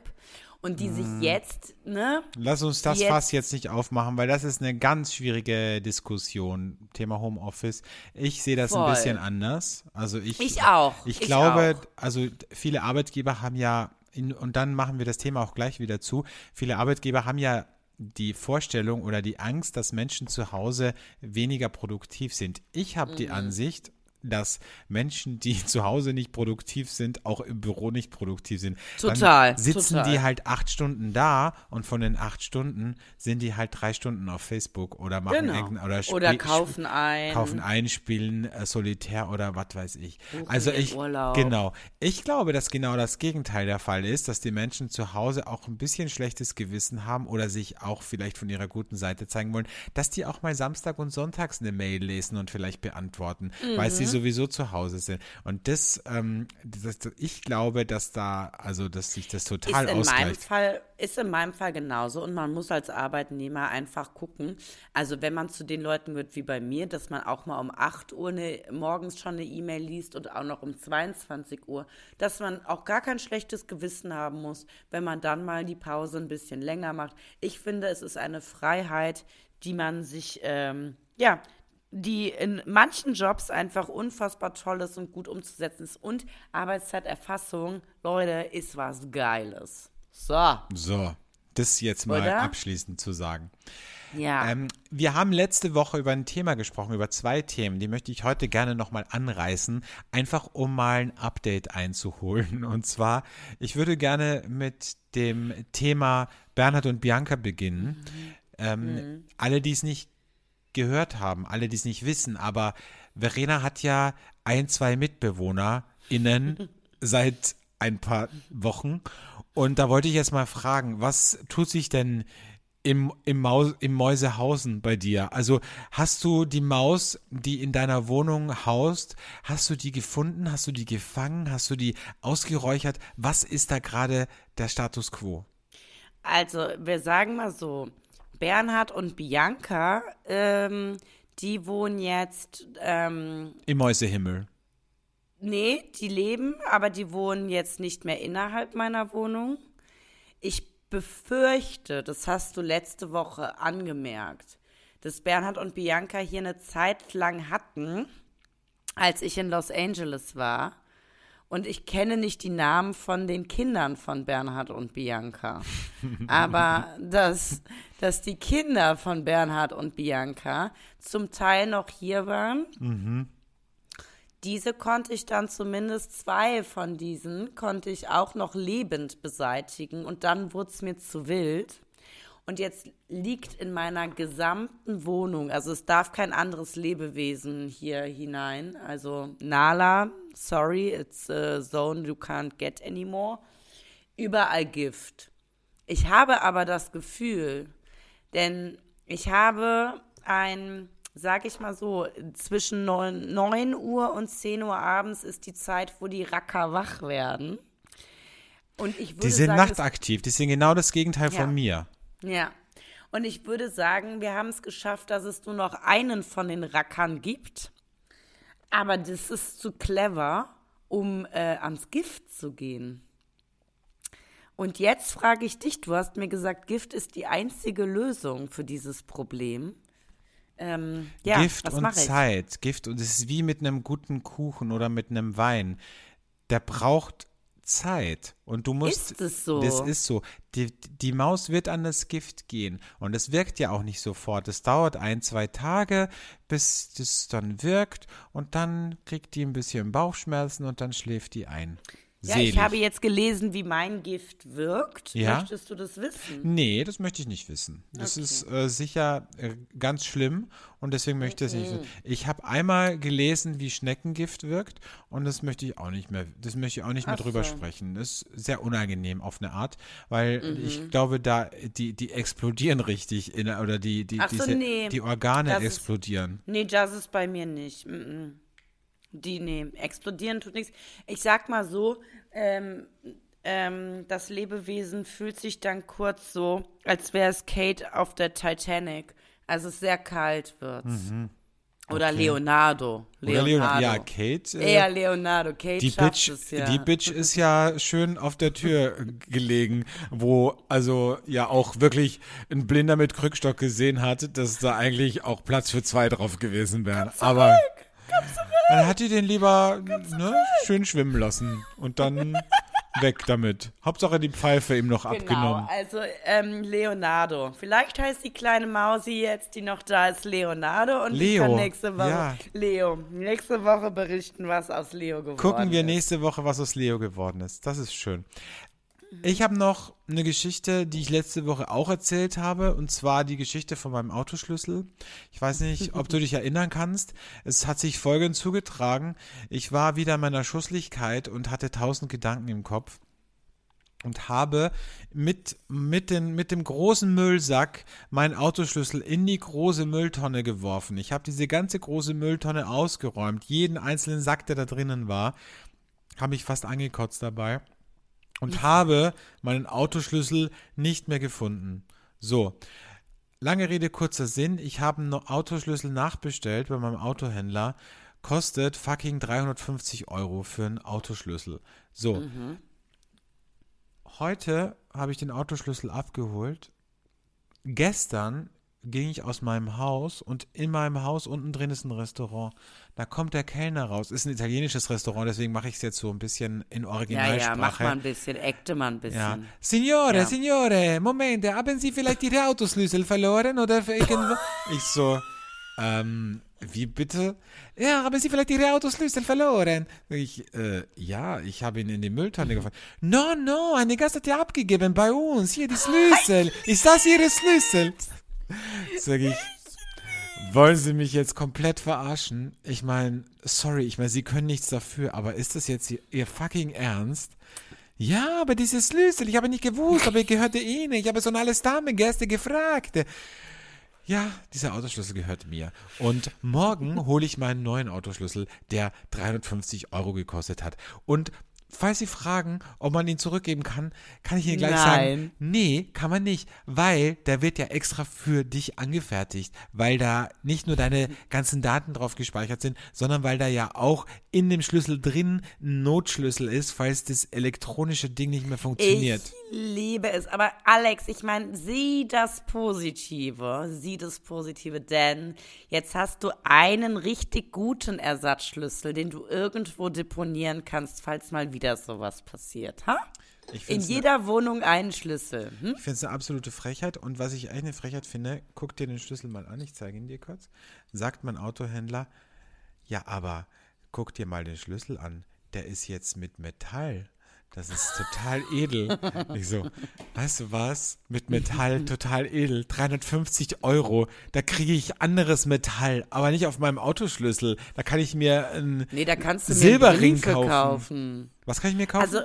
und die sich jetzt, ne, Lass uns das Jetzt- Fass jetzt nicht aufmachen, weil das ist eine ganz schwierige Diskussion, Thema Homeoffice. Ich sehe das Voll. ein bisschen anders. Also ich, Ich auch. Ich Ich glaube, auch. also viele Arbeitgeber haben ja, und dann machen wir das Thema auch gleich wieder zu, viele Arbeitgeber haben ja die Vorstellung oder die Angst, dass Menschen zu Hause weniger produktiv sind. Ich habe Mhm. die Ansicht, dass Menschen, die zu Hause nicht produktiv sind, auch im Büro nicht produktiv sind. Total, Dann sitzen total. die halt acht Stunden da und von den acht Stunden sind die halt drei Stunden auf Facebook oder machen Genau. oder, Oder kaufen ein. kaufen ein, spielen äh, Solitär oder was weiß ich. also ihren ich Urlaub. genau. Ich glaube, dass genau das Gegenteil der Fall ist, dass die Menschen zu Hause auch ein bisschen schlechtes Gewissen haben oder sich auch vielleicht von ihrer guten Seite zeigen wollen, dass die auch mal Samstag und Sonntags eine Mail lesen und vielleicht beantworten, weil Mhm. sie sowieso zu Hause sind. Und das, ähm, das, ich glaube, dass da, also dass sich das total ist in meinem ausgleicht. Fall ist in meinem Fall genauso und man muss als Arbeitnehmer einfach gucken. Also wenn man zu den Leuten wird wie bei mir, dass man auch mal um 8 Uhr ne, morgens schon eine E-Mail liest und auch noch um 22 Uhr, dass man auch gar kein schlechtes Gewissen haben muss, wenn man dann mal die Pause ein bisschen länger macht. Ich finde, es ist eine Freiheit, die man sich ähm, ja die in manchen Jobs einfach unfassbar toll ist und gut umzusetzen ist. Und Arbeitszeiterfassung, Leute, ist was Geiles. So, So, das jetzt mal Oder? abschließend zu sagen. ja. Ähm, wir haben letzte Woche über ein Thema gesprochen, über zwei Themen, die möchte ich heute gerne nochmal anreißen, einfach um mal ein Update einzuholen. Und zwar, ich würde gerne mit dem Thema Bernhard und Bianca beginnen. Ähm, Alle, die es nicht gehört haben, alle, die es nicht wissen, aber Verena hat ja ein, zwei MitbewohnerInnen seit ein paar Wochen. Und da wollte ich jetzt mal fragen, was tut sich denn im, im, Maus, im Mäusehausen bei dir? Also hast du die Maus, die in deiner Wohnung haust, hast du die gefunden? Hast du die gefangen? Hast du die ausgeräuchert? Was ist da gerade der Status quo? Also, wir sagen mal so, Bernhard und Bianca, ähm, die wohnen jetzt, ähm, Im Mäusehimmel. nee, die leben, aber die wohnen jetzt nicht mehr innerhalb meiner Wohnung. Ich befürchte, das hast du letzte Woche angemerkt, dass Bernhard und Bianca hier eine Zeit lang hatten, als ich in Los Angeles war. Und ich kenne nicht die Namen von den Kindern von Bernhard und Bianca. Aber dass, dass die Kinder von Bernhard und Bianca zum Teil noch hier waren. Diese konnte ich dann zumindest zwei von diesen konnte ich auch noch lebend beseitigen und dann wurde es mir zu wild. Und jetzt liegt in meiner gesamten Wohnung, also es darf kein anderes Lebewesen hier hinein. Also Nala, sorry, it's a zone you can't get anymore. Überall Gift. Ich habe aber das Gefühl, denn ich habe ein, sag ich mal so, zwischen 9, 9 Uhr und 10 Uhr abends ist die Zeit, wo die Racker wach werden. Und ich würde Die sind sagen, nachtaktiv, die sind genau das Gegenteil Ja. von mir. Ja. Und ich würde sagen, wir haben es geschafft, dass es nur noch einen von den Rackern gibt. Aber das ist zu clever, um äh, ans Gift zu gehen. Und jetzt frage ich dich, du hast mir gesagt, Gift ist die einzige Lösung für dieses Problem. Ähm, ja, Gift und? Zeit. Gift und es ist wie mit einem guten Kuchen oder mit einem Wein. Der braucht Zeit. Und du musst. Ist es so? Das ist so. Die, die Maus wird an das Gift gehen. Und es wirkt ja auch nicht sofort. Es dauert ein, zwei Tage, bis das dann wirkt. Und dann kriegt die ein bisschen Bauchschmerzen und dann schläft die ein. Ja, ich habe jetzt gelesen, wie mein Gift wirkt. Ja? Möchtest du das wissen? Nee, das möchte ich nicht wissen. Das ist äh, sicher äh, ganz schlimm und deswegen möchte ich es nicht wissen. Ich habe einmal gelesen, wie Schneckengift wirkt und das möchte ich auch nicht mehr, das möchte ich auch nicht mehr Ach drüber so. sprechen. Das ist sehr unangenehm auf eine Art, weil Mhm. ich glaube, da die, die explodieren richtig in, der- oder die, die, Ach so, diese, nee. die Organe Das ist- explodieren. Nee, das ist bei mir nicht. Mm -mm. Die, nee, explodieren tut nichts. Ich sag mal so, ähm, ähm, das Lebewesen fühlt sich dann kurz so, als wäre es Kate auf der Titanic. Also es sehr kalt wird. Oder Leonardo. Mhm. Oder Leonardo. Leonardo. Ja, Kate. äh, Eher Leonardo. Kate Die Bitch, es ja. die Bitch ist ja schön auf der Tür gelegen, wo also ja auch wirklich ein Blinder mit Krückstock gesehen hat, dass da eigentlich auch Platz für zwei drauf gewesen wäre. Aber dann hat die den lieber ne, schön schwimmen lassen und dann weg damit. Hauptsache die Pfeife ihm noch Genau, abgenommen. also ähm, Leonardo. Vielleicht heißt die kleine Mausi jetzt, die noch da ist, Leonardo und ich Leo, kann nächste Woche ja. Leo. Nächste Woche berichten, was aus Leo geworden Gucken wir ist. nächste Woche, was aus Leo geworden ist. Das ist schön. Ich habe noch eine Geschichte, die ich letzte Woche auch erzählt habe, und zwar die Geschichte von meinem Autoschlüssel. Ich weiß nicht, ob du dich erinnern kannst. Es hat sich folgendes zugetragen. Ich war wieder in meiner Schusslichkeit und hatte tausend Gedanken im Kopf und habe mit, mit, den, mit dem großen Müllsack meinen Autoschlüssel in die große Mülltonne geworfen. Ich habe diese ganze große Mülltonne ausgeräumt. Jeden einzelnen Sack, der da drinnen war, habe ich fast angekotzt dabei und habe meinen Autoschlüssel nicht mehr gefunden. So, lange Rede, kurzer Sinn. Ich habe einen Autoschlüssel nachbestellt bei meinem Autohändler. Kostet fucking 350 Euro für einen Autoschlüssel. So, heute habe ich den Autoschlüssel abgeholt. Gestern ging ich aus meinem Haus und in meinem Haus unten drin ist ein Restaurant. Da kommt der Kellner raus. Ist ein italienisches Restaurant, deswegen mache ich es jetzt so ein bisschen in Ja, Originalsprache. ja, mach mal ein bisschen, acte mal ein bisschen. Ja. Signore, Ja. Signore, Moment, haben Sie vielleicht Ihre Autoschlüssel verloren oder irgendwo? ich so, ähm, wie bitte? Ja, haben Sie vielleicht Ihre Autoschlüssel verloren? Ich, äh, ja, ich habe ihn in die Mülltonne gefahren. No, no, eine Gast hat ja abgegeben bei uns. Hier die Schlüssel. Ist das Ihre Schlüssel? Sag ich, wollen Sie mich jetzt komplett verarschen? Ich meine, sorry, ich meine, Sie können nichts dafür, aber ist das jetzt Ihr, fucking Ernst? Ja, aber dieses Schlüssel, ich habe nicht gewusst, aber er gehörte Ihnen. Ich habe so eine alles Damengäste gefragt. Ja, dieser Autoschlüssel gehört mir. Und morgen hole ich meinen neuen Autoschlüssel, der 350 Euro gekostet hat. Und falls Sie fragen, ob man ihn zurückgeben kann, kann ich Ihnen gleich sagen, Nein. nee, kann man nicht, weil der wird ja extra für dich angefertigt, weil da nicht nur deine ganzen Daten drauf gespeichert sind, sondern weil da ja auch in dem Schlüssel drin ein Notschlüssel ist, falls das elektronische Ding nicht mehr funktioniert. Ich liebe es. Aber Alex, ich meine, sieh das Positive. Sieh das Positive, denn jetzt hast du einen richtig guten Ersatzschlüssel, den du irgendwo deponieren kannst, falls mal wieder sowas passiert. Ha? In ne- jeder Wohnung einen Schlüssel. Hm? Ich finde es eine absolute Frechheit und was ich eigentlich eine Frechheit finde, guck dir den Schlüssel mal an, ich zeige ihn dir kurz, sagt mein Autohändler, ja, aber guck dir mal den Schlüssel an, der ist jetzt mit Metall. Das ist total edel. Ich so, weißt du was? Mit Metall total edel. 350 Euro. Da kriege ich anderes Metall, aber nicht auf meinem Autoschlüssel. Da kann ich mir einen Nee, da kannst du mir Silberring kaufen. kaufen. Was kann ich mir kaufen? Also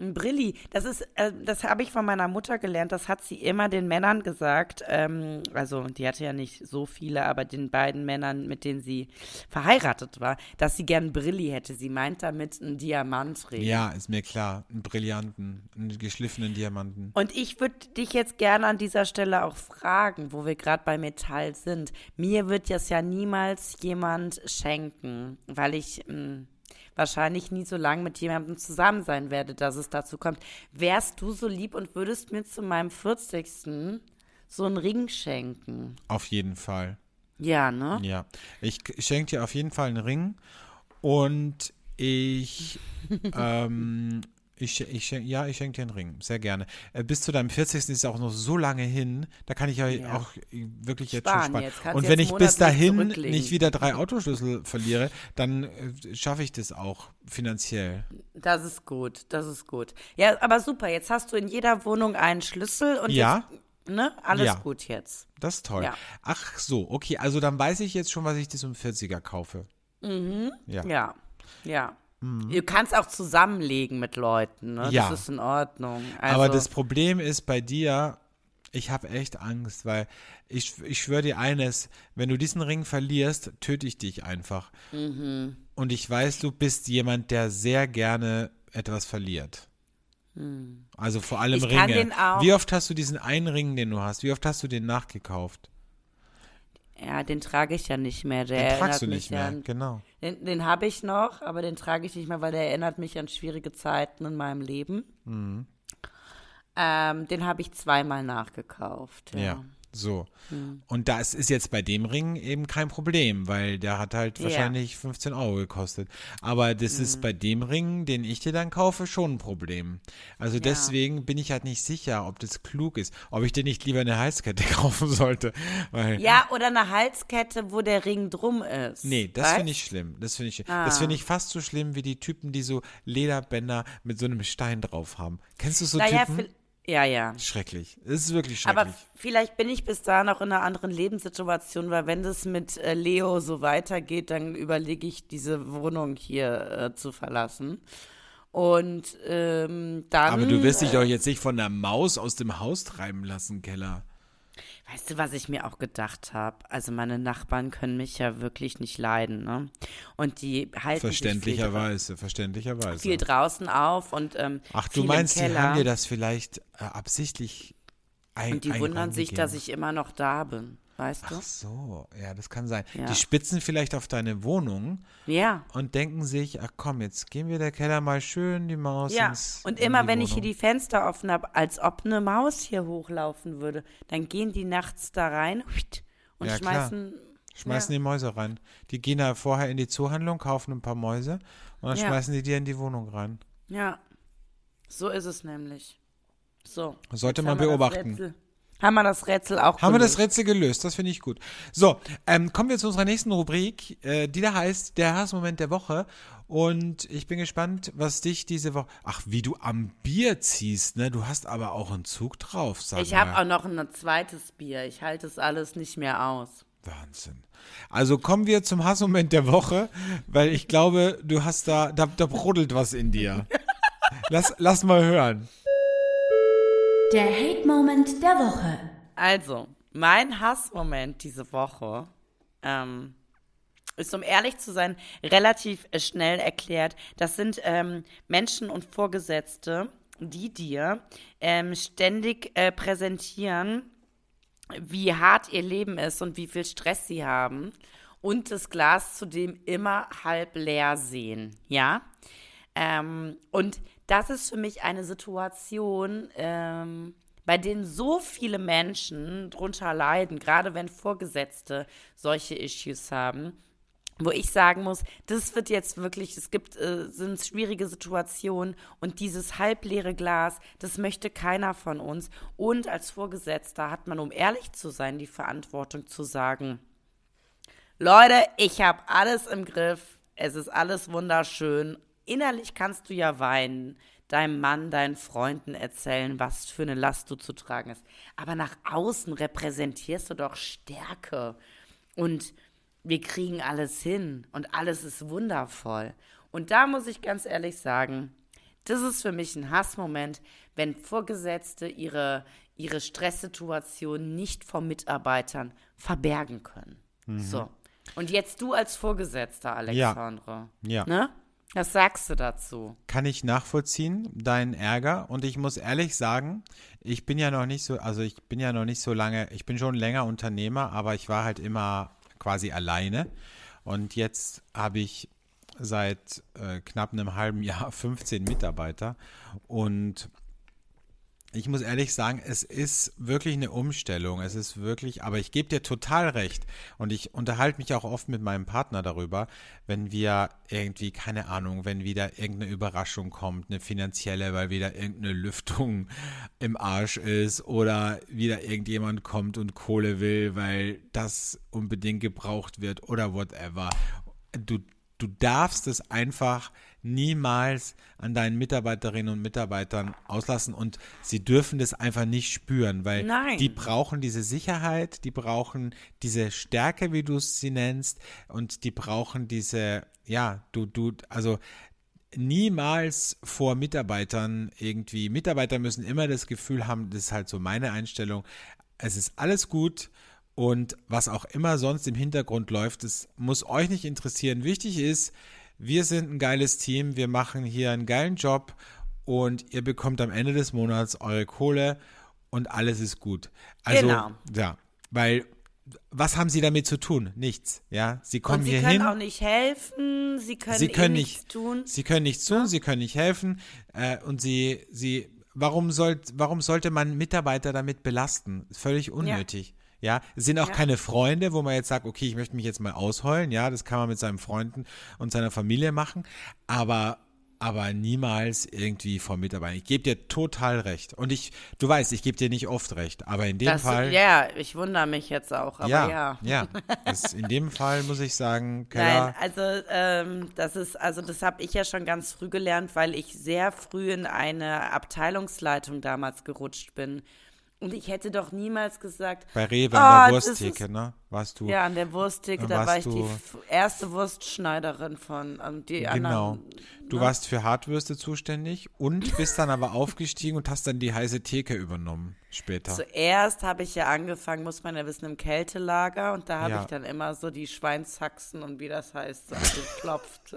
ein Brilli, das ist, äh, das habe ich von meiner Mutter gelernt. Das hat sie immer den Männern gesagt. Ähm, also die hatte ja nicht so viele, aber den beiden Männern, mit denen sie verheiratet war, dass sie gern Brilli hätte. Sie meint damit einen Diamantring. ja, ist mir klar. Einen brillanten, einen geschliffenen Diamanten. Und ich würde dich jetzt gerne an dieser Stelle auch fragen, wo wir gerade bei Metall sind. Mir wird das ja niemals jemand schenken, weil ich mh, wahrscheinlich nie so lange mit jemandem zusammen sein werde, dass es dazu kommt. Wärst du so lieb und würdest mir zu meinem 40. so einen Ring schenken? Auf jeden Fall. Ja, ne? Ja. Ich schenke dir auf jeden Fall einen Ring und ich, ähm, ich, ich ja, ich schenke dir einen Ring, sehr gerne. Äh, bis zu deinem 40. ist auch noch so lange hin, da kann ich ja, Ja. auch äh, wirklich jetzt Sparen schon sparen. jetzt, Und wenn ich bis dahin nicht wieder drei Autoschlüssel verliere, dann äh, schaffe ich das auch finanziell. Das ist gut, das ist gut. Ja, aber super, jetzt hast du in jeder Wohnung einen Schlüssel und Ja. jetzt, ne, alles Ja. gut jetzt. Das ist toll. Ja. Ach so, okay, also dann weiß ich jetzt schon, was ich dir zum 40er kaufe. Mhm. Ja. Ja, ja. Du kannst auch zusammenlegen mit Leuten, ne? Ja. Das ist in Ordnung. Also, Aber das Problem ist bei dir, ich habe echt Angst, weil ich, ich schwöre dir eines, wenn du diesen Ring verlierst, töte ich dich einfach. Und ich weiß, du bist jemand, der sehr gerne etwas verliert. Also vor allem Ich kann Ringe. den auch- Wie oft hast du diesen einen Ring, den du hast? Wie oft hast du den nachgekauft? Ja, den trage ich ja nicht mehr. Der Den tragst du nicht mehr, An, genau. den den habe ich noch, aber den trage ich nicht mehr, weil der erinnert mich an schwierige Zeiten in meinem Leben. Mhm. Ähm, den habe ich zweimal nachgekauft. Ja. Ja, so. Hm. Und das ist jetzt bei dem Ring eben kein Problem, weil der hat halt Ja. wahrscheinlich 15 Euro gekostet. Aber das Hm. ist bei dem Ring, den ich dir dann kaufe, schon ein Problem. Also deswegen bin ich halt nicht sicher, ob das klug ist, ob ich dir nicht lieber eine Halskette kaufen sollte. Ja, oder eine Halskette, wo der Ring drum ist. Nee, das finde ich schlimm. Das finde ich, schlimm. das Ah. finde ich fast so schlimm wie die Typen, die so Lederbänder mit so einem Stein drauf haben. Kennst du so Naja, Typen? Ja, ja. Schrecklich. Das ist wirklich Aber schrecklich. vielleicht bin ich bis dahin auch in einer anderen Lebenssituation, weil wenn das mit äh, Leo so weitergeht, dann überlege ich, diese Wohnung hier äh, zu verlassen. Und ähm, dann. Aber du wirst dich doch jetzt nicht von der Maus aus dem Haus treiben lassen, Keller. Weißt du, was ich mir auch gedacht habe? Also meine Nachbarn können mich ja wirklich nicht leiden, ne? Und die halten sich viel, Verständlicherweise, verständlicherweise. viel draußen auf und ähm, Ach, du meinst, die haben dir das vielleicht äh, absichtlich ein Und die wundern sich, dass ich immer noch da bin, weißt du? Ach so, ja, das kann sein. Ja. Die spitzen vielleicht auf deine Wohnung Ja. und denken sich, ach komm, jetzt gehen wir der Keller mal schön die Maus Ja, ins, und immer wenn ich hier Wohnung. die Fenster offen habe, als ob eine Maus hier hochlaufen würde, dann gehen die nachts da rein und Ja, klar. schmeißen. Schmeißen ja. die Mäuse rein. Die gehen da vorher in die Zoohandlung, kaufen ein paar Mäuse und dann schmeißen die dir in die Wohnung rein. Ja, so ist es nämlich. So. Sollte man beobachten. Haben wir das Rätsel auch Haben wir das gelöst. Rätsel gelöst, das finde ich gut. So, ähm, kommen wir zu unserer nächsten Rubrik, äh, die da heißt der Hassmoment der Woche. Und ich bin gespannt, was dich diese Woche. Ach, wie du am Bier ziehst, ne? Du hast aber auch einen Zug drauf, sag Ich mal. habe auch noch ein zweites Bier. Ich halte es alles nicht mehr aus. Wahnsinn. Also kommen wir zum Hassmoment der Woche, weil ich glaube, du hast da, da, da brodelt was in dir. Lass, lass mal hören. Der Hate-Moment der Woche. Also, mein Hassmoment diese Woche ähm, ist, um ehrlich zu sein, relativ äh, schnell erklärt. Das sind ähm, Menschen und Vorgesetzte, die dir ähm, ständig äh, präsentieren, wie hart ihr Leben ist und wie viel Stress sie haben und das Glas zudem immer halb leer sehen, ja? Ähm, und das ist für mich eine Situation, ähm, bei denen so viele Menschen drunter leiden, gerade wenn Vorgesetzte solche Issues haben, wo ich sagen muss, das wird jetzt wirklich, es gibt, äh, sind schwierige Situationen und dieses halbleere Glas, das möchte keiner von uns. Und als Vorgesetzter hat man, um ehrlich zu sein, die Verantwortung zu sagen, Leute, ich habe alles im Griff, es ist alles wunderschön. Innerlich kannst du ja weinen. deinem Mann, deinen Freunden erzählen, was für eine Last du zu tragen hast. Aber nach außen repräsentierst du doch Stärke. Und wir kriegen alles hin und alles ist wundervoll. Und da muss ich ganz ehrlich sagen, das ist für mich ein Hassmoment, wenn Vorgesetzte ihre, ihre Stresssituation nicht vor Mitarbeitern verbergen können. Mhm. So. Und jetzt du als Vorgesetzter, Alexandre. Ja. ja. Ne? Was sagst du dazu? Kann ich nachvollziehen, deinen Ärger. Und ich muss ehrlich sagen, ich bin ja noch nicht so, also ich bin ja noch nicht so lange, ich bin schon länger Unternehmer, aber ich war halt immer quasi alleine. Und jetzt habe ich seit äh, knapp einem halben Jahr 15 Mitarbeiter. Und ich muss ehrlich sagen, es ist wirklich eine Umstellung. Es ist wirklich, aber ich gebe dir total recht. Und ich unterhalte mich auch oft mit meinem Partner darüber, wenn wir irgendwie, keine Ahnung, wenn wieder irgendeine Überraschung kommt, eine finanzielle, weil wieder irgendeine Lüftung im Arsch ist oder wieder irgendjemand kommt und Kohle will, weil das unbedingt gebraucht wird oder whatever. Du, du darfst es einfach niemals an deinen Mitarbeiterinnen und Mitarbeitern auslassen und sie dürfen das einfach nicht spüren, weil Nein. die brauchen diese Sicherheit, die brauchen diese Stärke, wie du es sie nennst, und die brauchen diese, ja, du, du, also niemals vor Mitarbeitern irgendwie, Mitarbeiter müssen immer das Gefühl haben, das ist halt so meine Einstellung, es ist alles gut, und was auch immer sonst im Hintergrund läuft, das muss euch nicht interessieren. Wichtig ist, wir sind ein geiles Team, wir machen hier einen geilen Job und ihr bekommt am Ende des Monats eure Kohle und alles ist gut. Also, genau. ja, weil was haben sie damit zu tun? Nichts, ja. Sie kommen hier hin. Sie können auch nicht helfen, sie können, sie können eh nicht, nichts tun. Sie können nichts tun, ja. sie können nicht helfen äh, und sie, sie, warum, soll, warum sollte man Mitarbeiter damit belasten? Völlig unnötig. Ja. Ja, es sind auch ja. keine Freunde, wo man jetzt sagt, okay, ich möchte mich jetzt mal ausheulen. Ja, das kann man mit seinen Freunden und seiner Familie machen. Aber aber niemals irgendwie vom Mitarbeiter. Ich gebe dir total recht. Und ich, du weißt, ich gebe dir nicht oft recht, aber in dem das, Fall. Ja, ich wundere mich jetzt auch, aber ja. Ja, ja. Das, in dem Fall muss ich sagen, Keller. Nein, also ähm, das ist, also das habe ich ja schon ganz früh gelernt, weil ich sehr früh in eine Abteilungsleitung damals gerutscht bin. Und ich hätte doch niemals gesagt. Bei Rewe an der oh, Wursttheke, ne? Warst du? Ja, an der Wursttheke, da war ich die erste Wurstschneiderin von um, die Genau. Anderen, du ne? warst für Hartwürste zuständig und bist dann aber aufgestiegen und hast dann die heiße Theke übernommen später. Zuerst habe ich ja angefangen, muss man ja wissen, im Kältelager und da habe ja. ich dann immer so die Schweinshaxen und wie das heißt, so geklopft.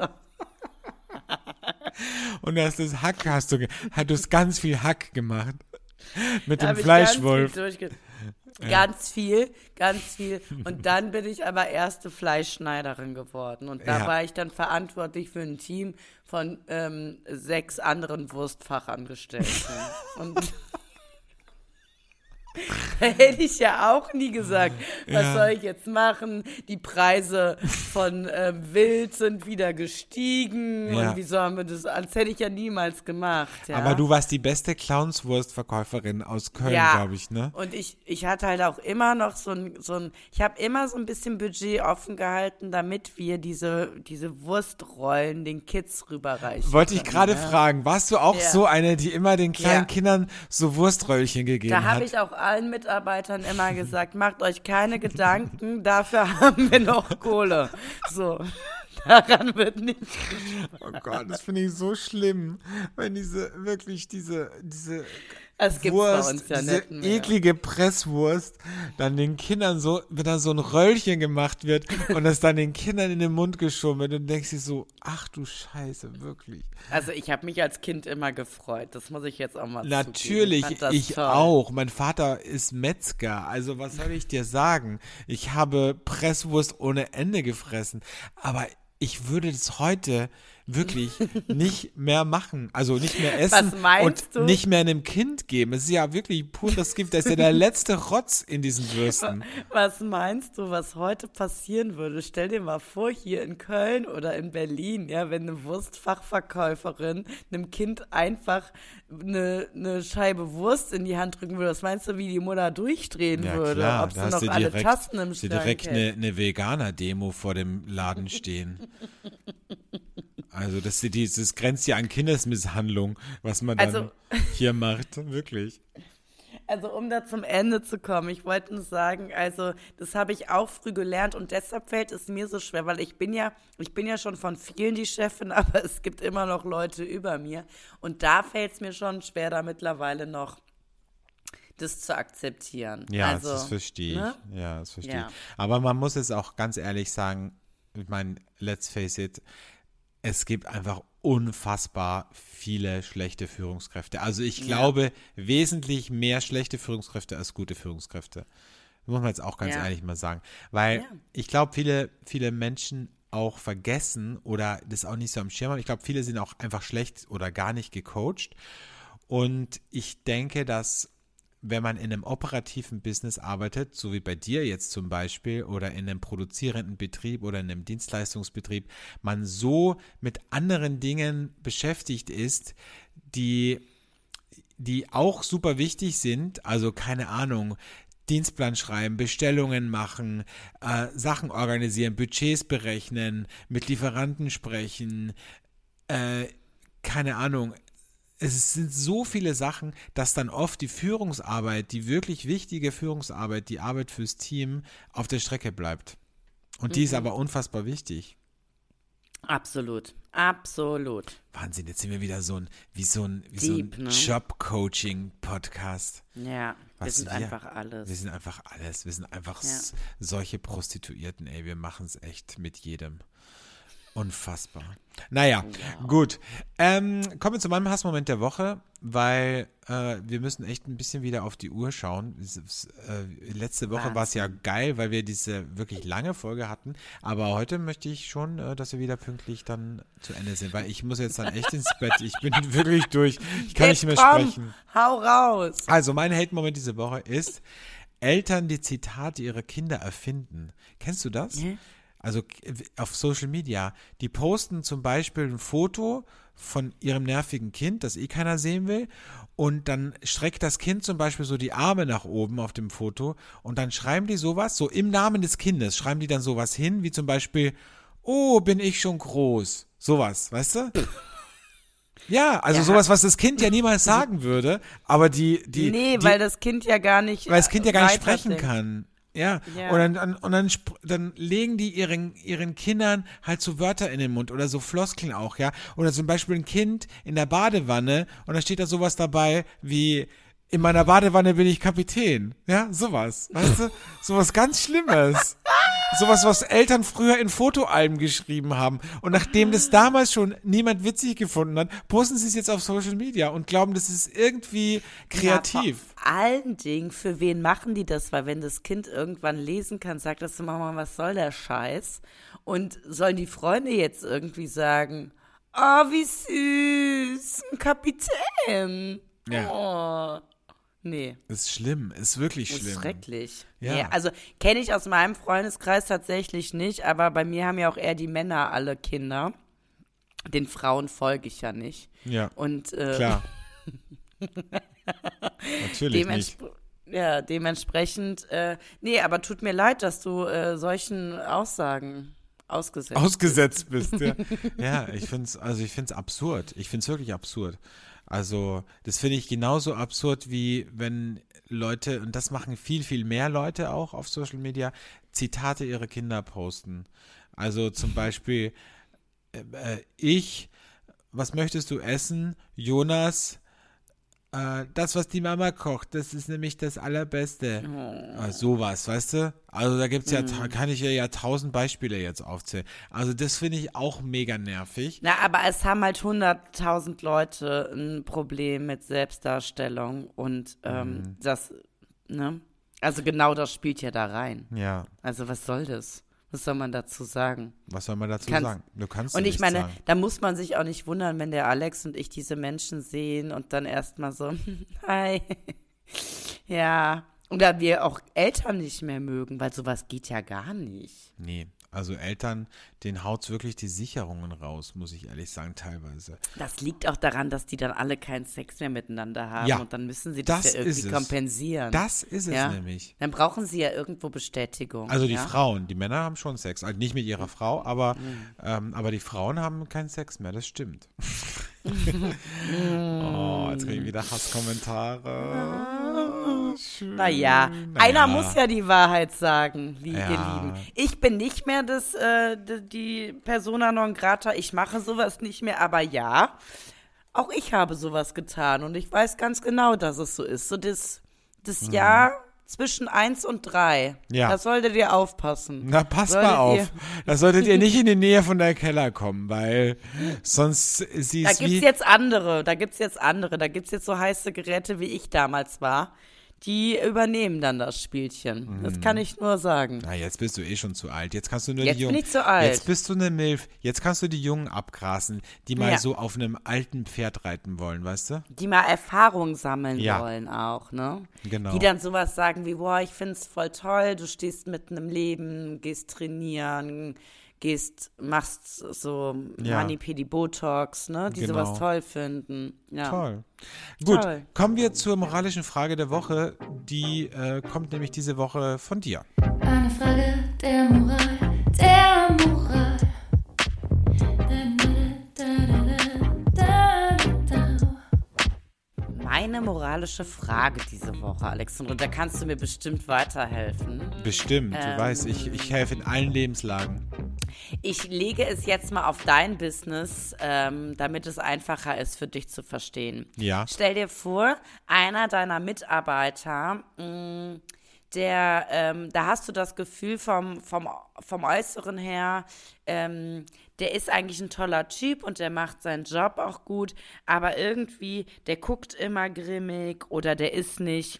und hast das Hack, hast du, hast du ganz viel Hack gemacht. Mit dem Fleischwolf. Ganz viel, ganz viel, ganz viel. Und dann bin ich aber erste Fleischschneiderin geworden. Und da ja. war ich dann verantwortlich für ein Team von ähm, sechs anderen Wurstfachangestellten. Und Da hätte ich ja auch nie gesagt, was ja. soll ich jetzt machen? Die Preise von äh, Wild sind wieder gestiegen ja. und wieso haben wir das? Das hätte ich ja niemals gemacht. Ja? Aber du warst die beste Clownswurstverkäuferin aus Köln, glaube ich, ne? Und ich, ich hatte halt auch immer noch so ein, so ein ich habe immer so ein bisschen Budget offen gehalten, damit wir diese, diese Wurstrollen den Kids rüberreichen. Wollte ich gerade fragen, warst du auch so eine, die immer den kleinen Kindern so Wurströllchen gegeben hat? Da habe ich auch allen Mitarbeitern immer gesagt, macht euch keine Gedanken, dafür haben wir noch Kohle. So. Daran wird nicht. Oh Gott, das finde ich so schlimm, wenn diese wirklich diese diese das gibt's Wurst, bei uns ja diese nicht eklige Presswurst, dann den Kindern so, wenn da so ein Röllchen gemacht wird und das dann den Kindern in den Mund geschoben wird und denkst dir so, ach du Scheiße, wirklich. Also ich habe mich als Kind immer gefreut, das muss ich jetzt auch mal Natürlich, ich, ich auch. Mein Vater ist Metzger, also was soll ich dir sagen? Ich habe Presswurst ohne Ende gefressen, aber ich würde das heute wirklich nicht mehr machen. Also nicht mehr essen und du? nicht mehr einem Kind geben. Es ist ja wirklich pures Gift. Das ist ja der letzte Rotz in diesen Würsten. Was meinst du, was heute passieren würde? Stell dir mal vor, hier in Köln oder in Berlin, ja, wenn eine Wurstfachverkäuferin einem Kind einfach eine, eine Scheibe Wurst in die Hand drücken würde. Was meinst du, wie die Mutter durchdrehen ja, würde? Klar, Ob sie noch alle direkt, Tasten im Schrank direkt eine, eine Veganer-Demo vor dem Laden stehen. Also das, das, das grenzt ja an Kindesmisshandlung, was man dann Also- hier macht, wirklich. Also um da zum Ende zu kommen, ich wollte nur sagen, also das habe ich auch früh gelernt und deshalb fällt es mir so schwer, weil ich bin ja, ich bin ja schon von vielen die Chefin, aber es gibt immer noch Leute über mir und da fällt es mir schon schwer, da mittlerweile noch das zu akzeptieren. Ja, also, das verstehe ich. ne? Ja, das verstehe Ja. ich. Aber man muss es auch ganz ehrlich sagen, ich meine, let's face it, es gibt einfach unfassbar viele schlechte Führungskräfte. Also ich Ja. glaube, wesentlich mehr schlechte Führungskräfte als gute Führungskräfte. Das muss man jetzt auch ganz Ja. ehrlich mal sagen. Weil Ja. ich glaube, viele, viele Menschen auch vergessen oder das auch nicht so am Schirm haben. Ich glaube, viele sind auch einfach schlecht oder gar nicht gecoacht. Und ich denke, dass wenn man in einem operativen Business arbeitet, so wie bei dir jetzt zum Beispiel, oder in einem produzierenden Betrieb oder in einem Dienstleistungsbetrieb, man so mit anderen Dingen beschäftigt ist, die, die auch super wichtig sind, also keine Ahnung, Dienstplan schreiben, Bestellungen machen, äh, Sachen organisieren, Budgets berechnen, mit Lieferanten sprechen, äh, keine Ahnung, es sind so viele Sachen, dass dann oft die Führungsarbeit, die wirklich wichtige Führungsarbeit, die Arbeit fürs Team auf der Strecke bleibt. Und die ist aber unfassbar wichtig. Absolut, absolut. Wahnsinn, jetzt sind wir wieder so ein, wie so ein, wie Deep, so ein ne? Job-Coaching-Podcast. Ja, wir Was sind wir- einfach alles. Wir sind einfach alles. Wir sind einfach Ja. solche Prostituierten, ey. Wir machen es echt mit jedem. Unfassbar. Naja, gut. Ähm, kommen wir zu meinem Hassmoment der Woche, weil äh, wir müssen echt ein bisschen wieder auf die Uhr schauen. Es, äh, letzte Woche war es ja geil, weil wir diese wirklich lange Folge hatten. Aber heute möchte ich schon, äh, dass wir wieder pünktlich dann zu Ende sind, weil ich muss jetzt dann echt ins Bett. Ich bin wirklich durch. Ich kann nicht mehr Jetzt komm, sprechen. Hau raus. Also, mein Hate-Moment diese Woche ist Eltern, die Zitate ihrer Kinder erfinden. Kennst du das? Nee. Also auf Social Media. Die posten zum Beispiel ein Foto von ihrem nervigen Kind, das eh keiner sehen will. Und dann streckt das Kind zum Beispiel so die Arme nach oben auf dem Foto. Und dann schreiben die sowas, so im Namen des Kindes, schreiben die dann sowas hin, wie zum Beispiel, oh, bin ich schon groß. Sowas, weißt du? Ja, also Ja. sowas, was das Kind ja niemals sagen würde, aber die, die, nee, die, weil das Kind ja gar nicht. weil das Kind ja gar nicht sprechen weiterdenkt. kann. Ja, Ja. und, dann, dann, und dann, dann legen die ihren, ihren Kindern halt so Wörter in den Mund oder so Floskeln auch, ja. Oder zum Beispiel ein Kind in der Badewanne und da steht da sowas dabei wie, in meiner Badewanne bin ich Kapitän. Ja, sowas. Weißt du? Sowas ganz Schlimmes. Sowas, was Eltern früher in Fotoalben geschrieben haben. Und nachdem das damals schon niemand witzig gefunden hat, posten sie es jetzt auf Social Media und glauben, das ist irgendwie kreativ. Ja, vor allen Dingen, für wen machen die das? Weil wenn das Kind irgendwann lesen kann, sagt das zu Mama, was soll der Scheiß? Und sollen die Freunde jetzt irgendwie sagen, oh, wie süß, ein Kapitän. Ja. Oh. Nee, Ist schlimm, ist wirklich schlimm. ist schrecklich. Ja. Nee, also kenne ich aus meinem Freundeskreis tatsächlich nicht, aber bei mir haben ja auch eher die Männer alle Kinder. Den Frauen folge ich ja nicht. Ja, Und äh, klar. Natürlich nicht. Ja, dementsprechend, äh, nee, aber tut mir leid, dass du äh, solchen Aussagen ausgesetzt Ausgesetzt bist, ja. ja, ich finde es, also ich finde es absurd. Ich finde es wirklich absurd. Also, das finde ich genauso absurd, wie wenn Leute, und das machen viel, viel mehr Leute auch auf Social Media, Zitate ihrer Kinder posten. Also zum Beispiel, äh, äh, ich, was möchtest du essen? Jonas, äh, das, was die Mama kocht, das ist nämlich das Allerbeste. Äh, sowas, weißt du? Also da gibt's ja, ta- kann ich ja, ja tausend Beispiele jetzt aufzählen. Also das finde ich auch mega nervig. Na, aber es haben halt 100.000 Leute ein Problem mit Selbstdarstellung und ähm, Mhm. das, ne? Also genau das spielt ja da rein. Ja, Also was soll das? Was soll man dazu sagen? was soll man dazu Kannst- sagen? Du kannst Und ich meine, sagen. da muss man sich auch nicht wundern, wenn der Alex und ich diese Menschen sehen und dann erstmal so, hi. ja. Oder wir auch Eltern nicht mehr mögen, weil sowas geht ja gar nicht. Nee, Also Eltern, denen haut wirklich die Sicherungen raus, muss ich ehrlich sagen, teilweise. Das liegt auch daran, dass die dann alle keinen Sex mehr miteinander haben Ja, und dann müssen sie das, das ja irgendwie kompensieren. Das ist es ja? nämlich. Dann brauchen sie ja irgendwo Bestätigung. Also die ja? Frauen, die Männer haben schon Sex. Also nicht mit ihrer Frau, aber, Mhm. ähm, aber die Frauen haben keinen Sex mehr, das stimmt. oh, jetzt kriege ich wieder Hasskommentare. Schön. Naja, einer muss ja die Wahrheit sagen, wie ihr Ja. Lieben. Ich bin nicht mehr das, äh, die Persona non grata, ich mache sowas nicht mehr, aber ja, auch ich habe sowas getan und ich weiß ganz genau, dass es so ist. So das, das Jahr zwischen eins und drei. Mhm. Ja. Da solltet ihr aufpassen. Na, passt Solltet mal auf. Da solltet ihr nicht in die Nähe von der Keller kommen, weil sonst sie Da gibt's wie. jetzt andere, da gibt's jetzt andere, da gibt's jetzt so heiße Geräte, wie ich damals war. Die übernehmen dann das Spielchen. Mhm. Das kann ich nur sagen. Na, jetzt bist du eh schon zu alt. Jetzt kannst du nur Jetzt die bin Jungen. ich zu alt. Jetzt bist du eine Milf. Jetzt kannst du die Jungen abgrasen, die mal Ja. so auf einem alten Pferd reiten wollen, weißt du? die mal Erfahrung sammeln Ja. wollen auch, ne? Genau. Die dann sowas sagen wie, boah, ich find's voll toll, du stehst mitten im Leben, gehst trainieren, gehst, machst so Ja. Manipedi Botox, ne? Die Genau. sowas toll finden. Ja. Toll. Gut, Toll. kommen wir zur moralischen Frage der Woche. Die äh, kommt nämlich diese Woche von dir. Eine Frage der Moral, der Moral. Meine moralische Frage diese Woche, Alexandra, da kannst du mir bestimmt weiterhelfen. Bestimmt, du Ähm. weißt, ich, ich helfe in allen Lebenslagen. Ich lege es jetzt mal auf dein Business, ähm, damit es einfacher ist für dich zu verstehen. Ja. Stell dir vor, einer deiner Mitarbeiter, mh, der, ähm, da hast du das Gefühl vom, vom, vom Äußeren her, ähm, der ist eigentlich ein toller Typ und der macht seinen Job auch gut, aber irgendwie, der guckt immer grimmig oder der ist nicht,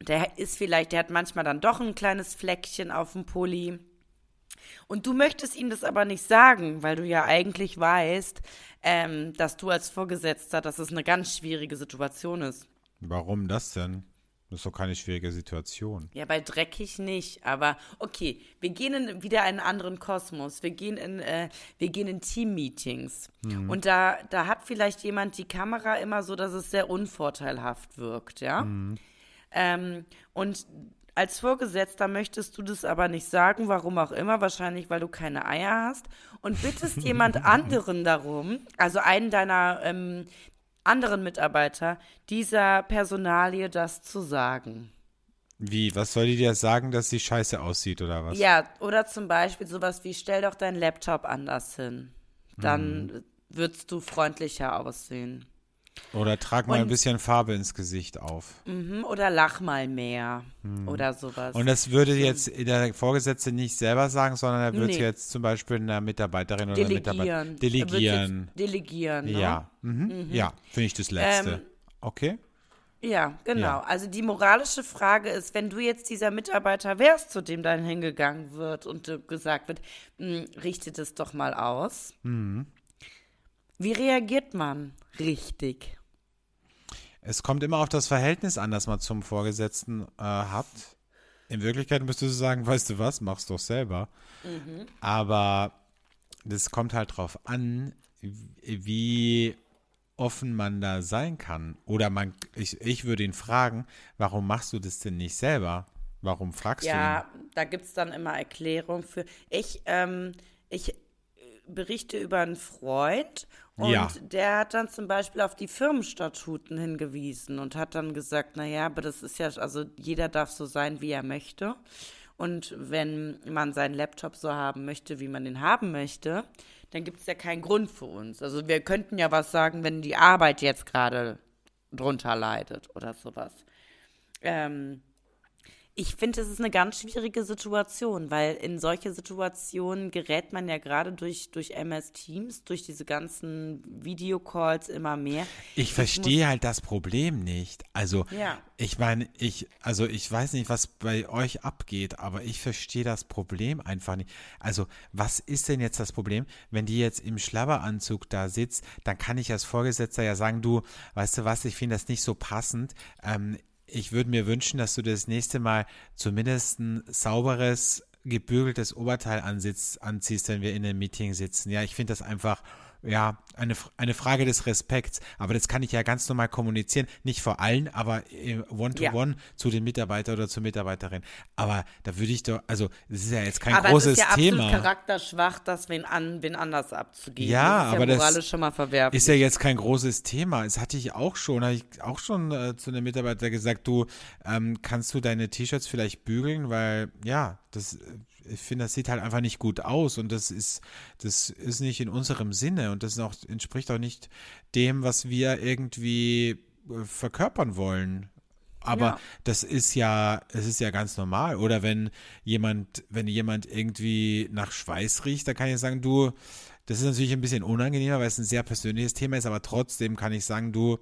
der ist vielleicht, der hat manchmal dann doch ein kleines Fleckchen auf dem Pulli. Und du möchtest ihm das aber nicht sagen, weil du ja eigentlich weißt, ähm, dass du als Vorgesetzter, dass es eine ganz schwierige Situation ist. Warum das denn? Das ist doch keine schwierige Situation. Ja, bei dreckig nicht, aber okay, wir gehen in, wieder in einen anderen Kosmos. Wir gehen in, äh, wir gehen in Team-Meetings. Und da, da hat vielleicht jemand die Kamera immer so, dass es sehr unvorteilhaft wirkt, ja? Ähm, und als Vorgesetzter möchtest du das aber nicht sagen, warum auch immer, wahrscheinlich weil du keine Eier hast und bittest jemand anderen darum, also einen deiner ähm, anderen Mitarbeiter, dieser Personalie das zu sagen. Wie, was soll die dir sagen, dass sie scheiße aussieht oder was? Ja, oder zum Beispiel sowas wie, stell doch deinen Laptop anders hin. Dann würdest du freundlicher aussehen. Oder trag mal ein Und- bisschen Farbe ins Gesicht auf. Mhm, oder lach mal mehr. Oder sowas. Und das würde jetzt der Vorgesetzte nicht selber sagen, sondern er würde Nee. jetzt zum Beispiel einer Mitarbeiterin oder Mitarbeiter delegieren. delegieren. Er ne? Ja, mhm. ja, finde ich das Letzte. Ähm, okay. Ja, genau. Ja. Also die moralische Frage ist, wenn du jetzt dieser Mitarbeiter wärst, zu dem dann hingegangen wird und gesagt wird, "Hm, richte das doch mal aus. Mhm. Wie reagiert man richtig? Es kommt immer auf das Verhältnis an, das man zum Vorgesetzten äh, hat. In Wirklichkeit müsstest du sagen, weißt du was, mach's doch selber. Mhm. Aber das kommt halt drauf an, wie offen man da sein kann. Oder man, ich, ich würde ihn fragen, warum machst du das denn nicht selber? Warum fragst Ja, da gibt es dann immer Erklärung für. Ich, ähm, ich berichte über einen Freund und Ja. der hat dann zum Beispiel auf die Firmenstatuten hingewiesen und hat dann gesagt, naja, aber das ist ja, also jeder darf so sein, wie er möchte. Und wenn man seinen Laptop so haben möchte, wie man den haben möchte, dann gibt es ja keinen Grund für uns. Also wir könnten ja was sagen, wenn die Arbeit jetzt gerade drunter leidet oder sowas. Ähm, ich finde, es ist eine ganz schwierige Situation, weil in solche Situationen gerät man ja gerade durch, durch MS Teams, durch diese ganzen Videocalls immer mehr. Ich verstehe halt das Problem nicht. Also, Ja. ich meine, ich, also ich weiß nicht, was bei euch abgeht, aber ich verstehe das Problem einfach nicht. Also, was ist denn jetzt das Problem? Wenn die jetzt im Schlabberanzug da sitzt, dann kann ich als Vorgesetzter ja sagen, du, weißt du was, ich finde das nicht so passend. Ähm, ich würde mir wünschen, dass du das nächste Mal zumindest ein sauberes gebügeltes Oberteil ansitzt, anziehst, wenn wir in einem Meeting sitzen. Ja, ich finde das einfach ja, eine, eine Frage des Respekts. Aber das kann ich ja ganz normal kommunizieren. Nicht vor allen, aber one-to-one -one ja. zu den Mitarbeiter oder zur Mitarbeiterin. Aber da würde ich doch, also, das ist ja jetzt kein aber großes Thema. Aber es ist ja Thema. absolut charakterschwach, das wen, an, wen anders abzugeben. Ja, das ist ja aber das schon mal verwerflich. ist ja jetzt kein großes Thema. Das hatte ich auch schon, habe ich auch schon äh, zu einem Mitarbeiter gesagt, du, ähm, kannst du deine T-Shirts vielleicht bügeln, weil, ja, das ich finde, das sieht halt einfach nicht gut aus und das ist, das ist nicht in unserem Sinne und das auch, entspricht auch nicht dem, was wir irgendwie äh, verkörpern wollen. Aber ja. das ist ja, es ist ja ganz normal. Oder wenn jemand, wenn jemand irgendwie nach Schweiß riecht, da kann ich sagen, du, das ist natürlich ein bisschen unangenehmer, weil es ein sehr persönliches Thema ist, aber trotzdem kann ich sagen, du,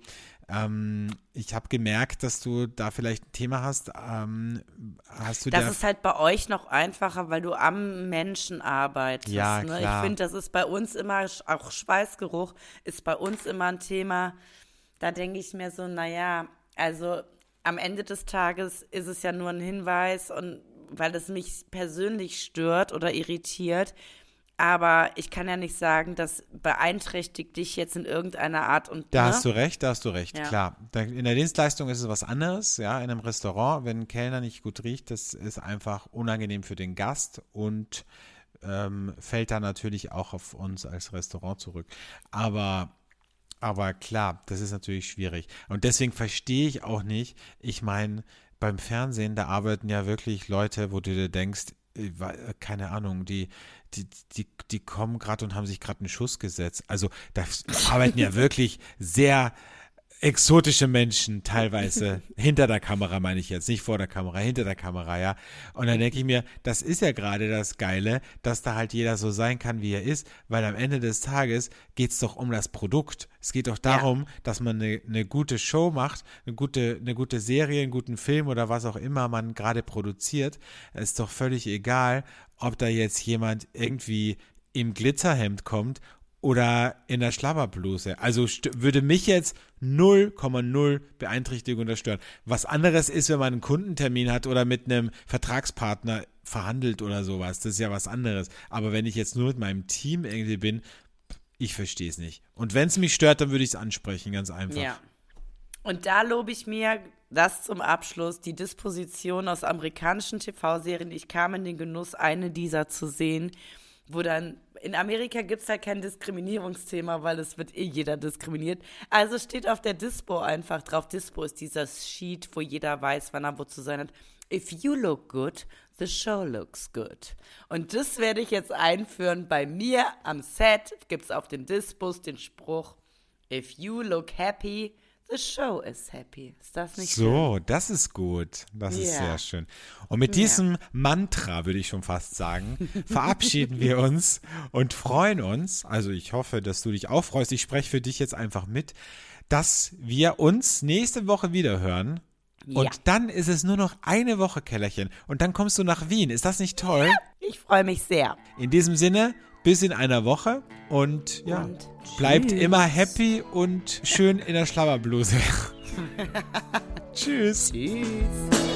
ähm, ich habe gemerkt, dass du da vielleicht ein Thema hast. Ähm, hast du das ist halt bei euch noch einfacher, weil du am Menschen arbeitest. Ja, ne? klar. Ich finde, das ist bei uns immer, auch Schweißgeruch ist bei uns immer ein Thema. Da denke ich mir so, naja, also am Ende des Tages ist es ja nur ein Hinweis und weil es mich persönlich stört oder irritiert, aber ich kann ja nicht sagen, das beeinträchtigt dich jetzt in irgendeiner Art und Da ne? hast du recht, da hast du recht, ja. klar. In der Dienstleistung ist es was anderes, ja, in einem Restaurant, wenn ein Kellner nicht gut riecht, das ist einfach unangenehm für den Gast und ähm, fällt dann natürlich auch auf uns als Restaurant zurück. Aber aber klar, das ist natürlich schwierig. Und deswegen verstehe ich auch nicht, ich meine, beim Fernsehen, da arbeiten ja wirklich Leute, wo du dir denkst, keine Ahnung, die, die, die, die kommen gerade und haben sich gerade einen Schuss gesetzt. Also da arbeiten ja wirklich sehr exotische Menschen teilweise hinter der Kamera, meine ich jetzt, nicht vor der Kamera, hinter der Kamera, ja. Und dann denke ich mir, das ist ja gerade das Geile, dass da halt jeder so sein kann, wie er ist, weil am Ende des Tages geht es doch um das Produkt. Es geht doch darum, ja. dass man eine, eine gute Show macht, eine gute, eine gute Serie, einen guten Film oder was auch immer man gerade produziert. Es ist doch völlig egal, ob da jetzt jemand irgendwie im Glitzerhemd kommt oder in der Schlabberbluse. Also würde mich jetzt 0,0 Beeinträchtigung oder stören. Was anderes ist, wenn man einen Kundentermin hat oder mit einem Vertragspartner verhandelt oder sowas. Das ist ja was anderes. Aber wenn ich jetzt nur mit meinem Team irgendwie bin, ich verstehe es nicht. Und wenn es mich stört, dann würde ich es ansprechen, ganz einfach. Ja. Und da lobe ich mir das zum Abschluss, die Disposition aus amerikanischen TV-Serien. Ich kam in den Genuss, eine dieser zu sehen, wo dann in Amerika gibt es halt kein Diskriminierungsthema, weil es wird eh jeder diskriminiert. Also steht auf der Dispo einfach drauf. Dispo ist dieser Sheet, wo jeder weiß, wann er wo zu sein hat. If you look good, the show looks good. Und das werde ich jetzt einführen bei mir am Set. Gibt es auf den Dispos den Spruch, if you look happy, The show is happy. Ist das nicht so? So, das ist gut. Das yeah. ist sehr schön. Und mit diesem yeah. Mantra, würde ich schon fast sagen, verabschieden wir uns und freuen uns. Also ich hoffe, dass du dich auch freust. Ich spreche für dich jetzt einfach mit, dass wir uns nächste Woche wieder hören. Ja. Und dann ist es nur noch eine Woche, Kellerchen. Und dann kommst du nach Wien. Ist das nicht toll? Ich freue mich sehr. In diesem Sinne, bis in einer Woche und ja, und bleibt immer happy und schön in der Schlabberbluse. tschüss. Tschüss.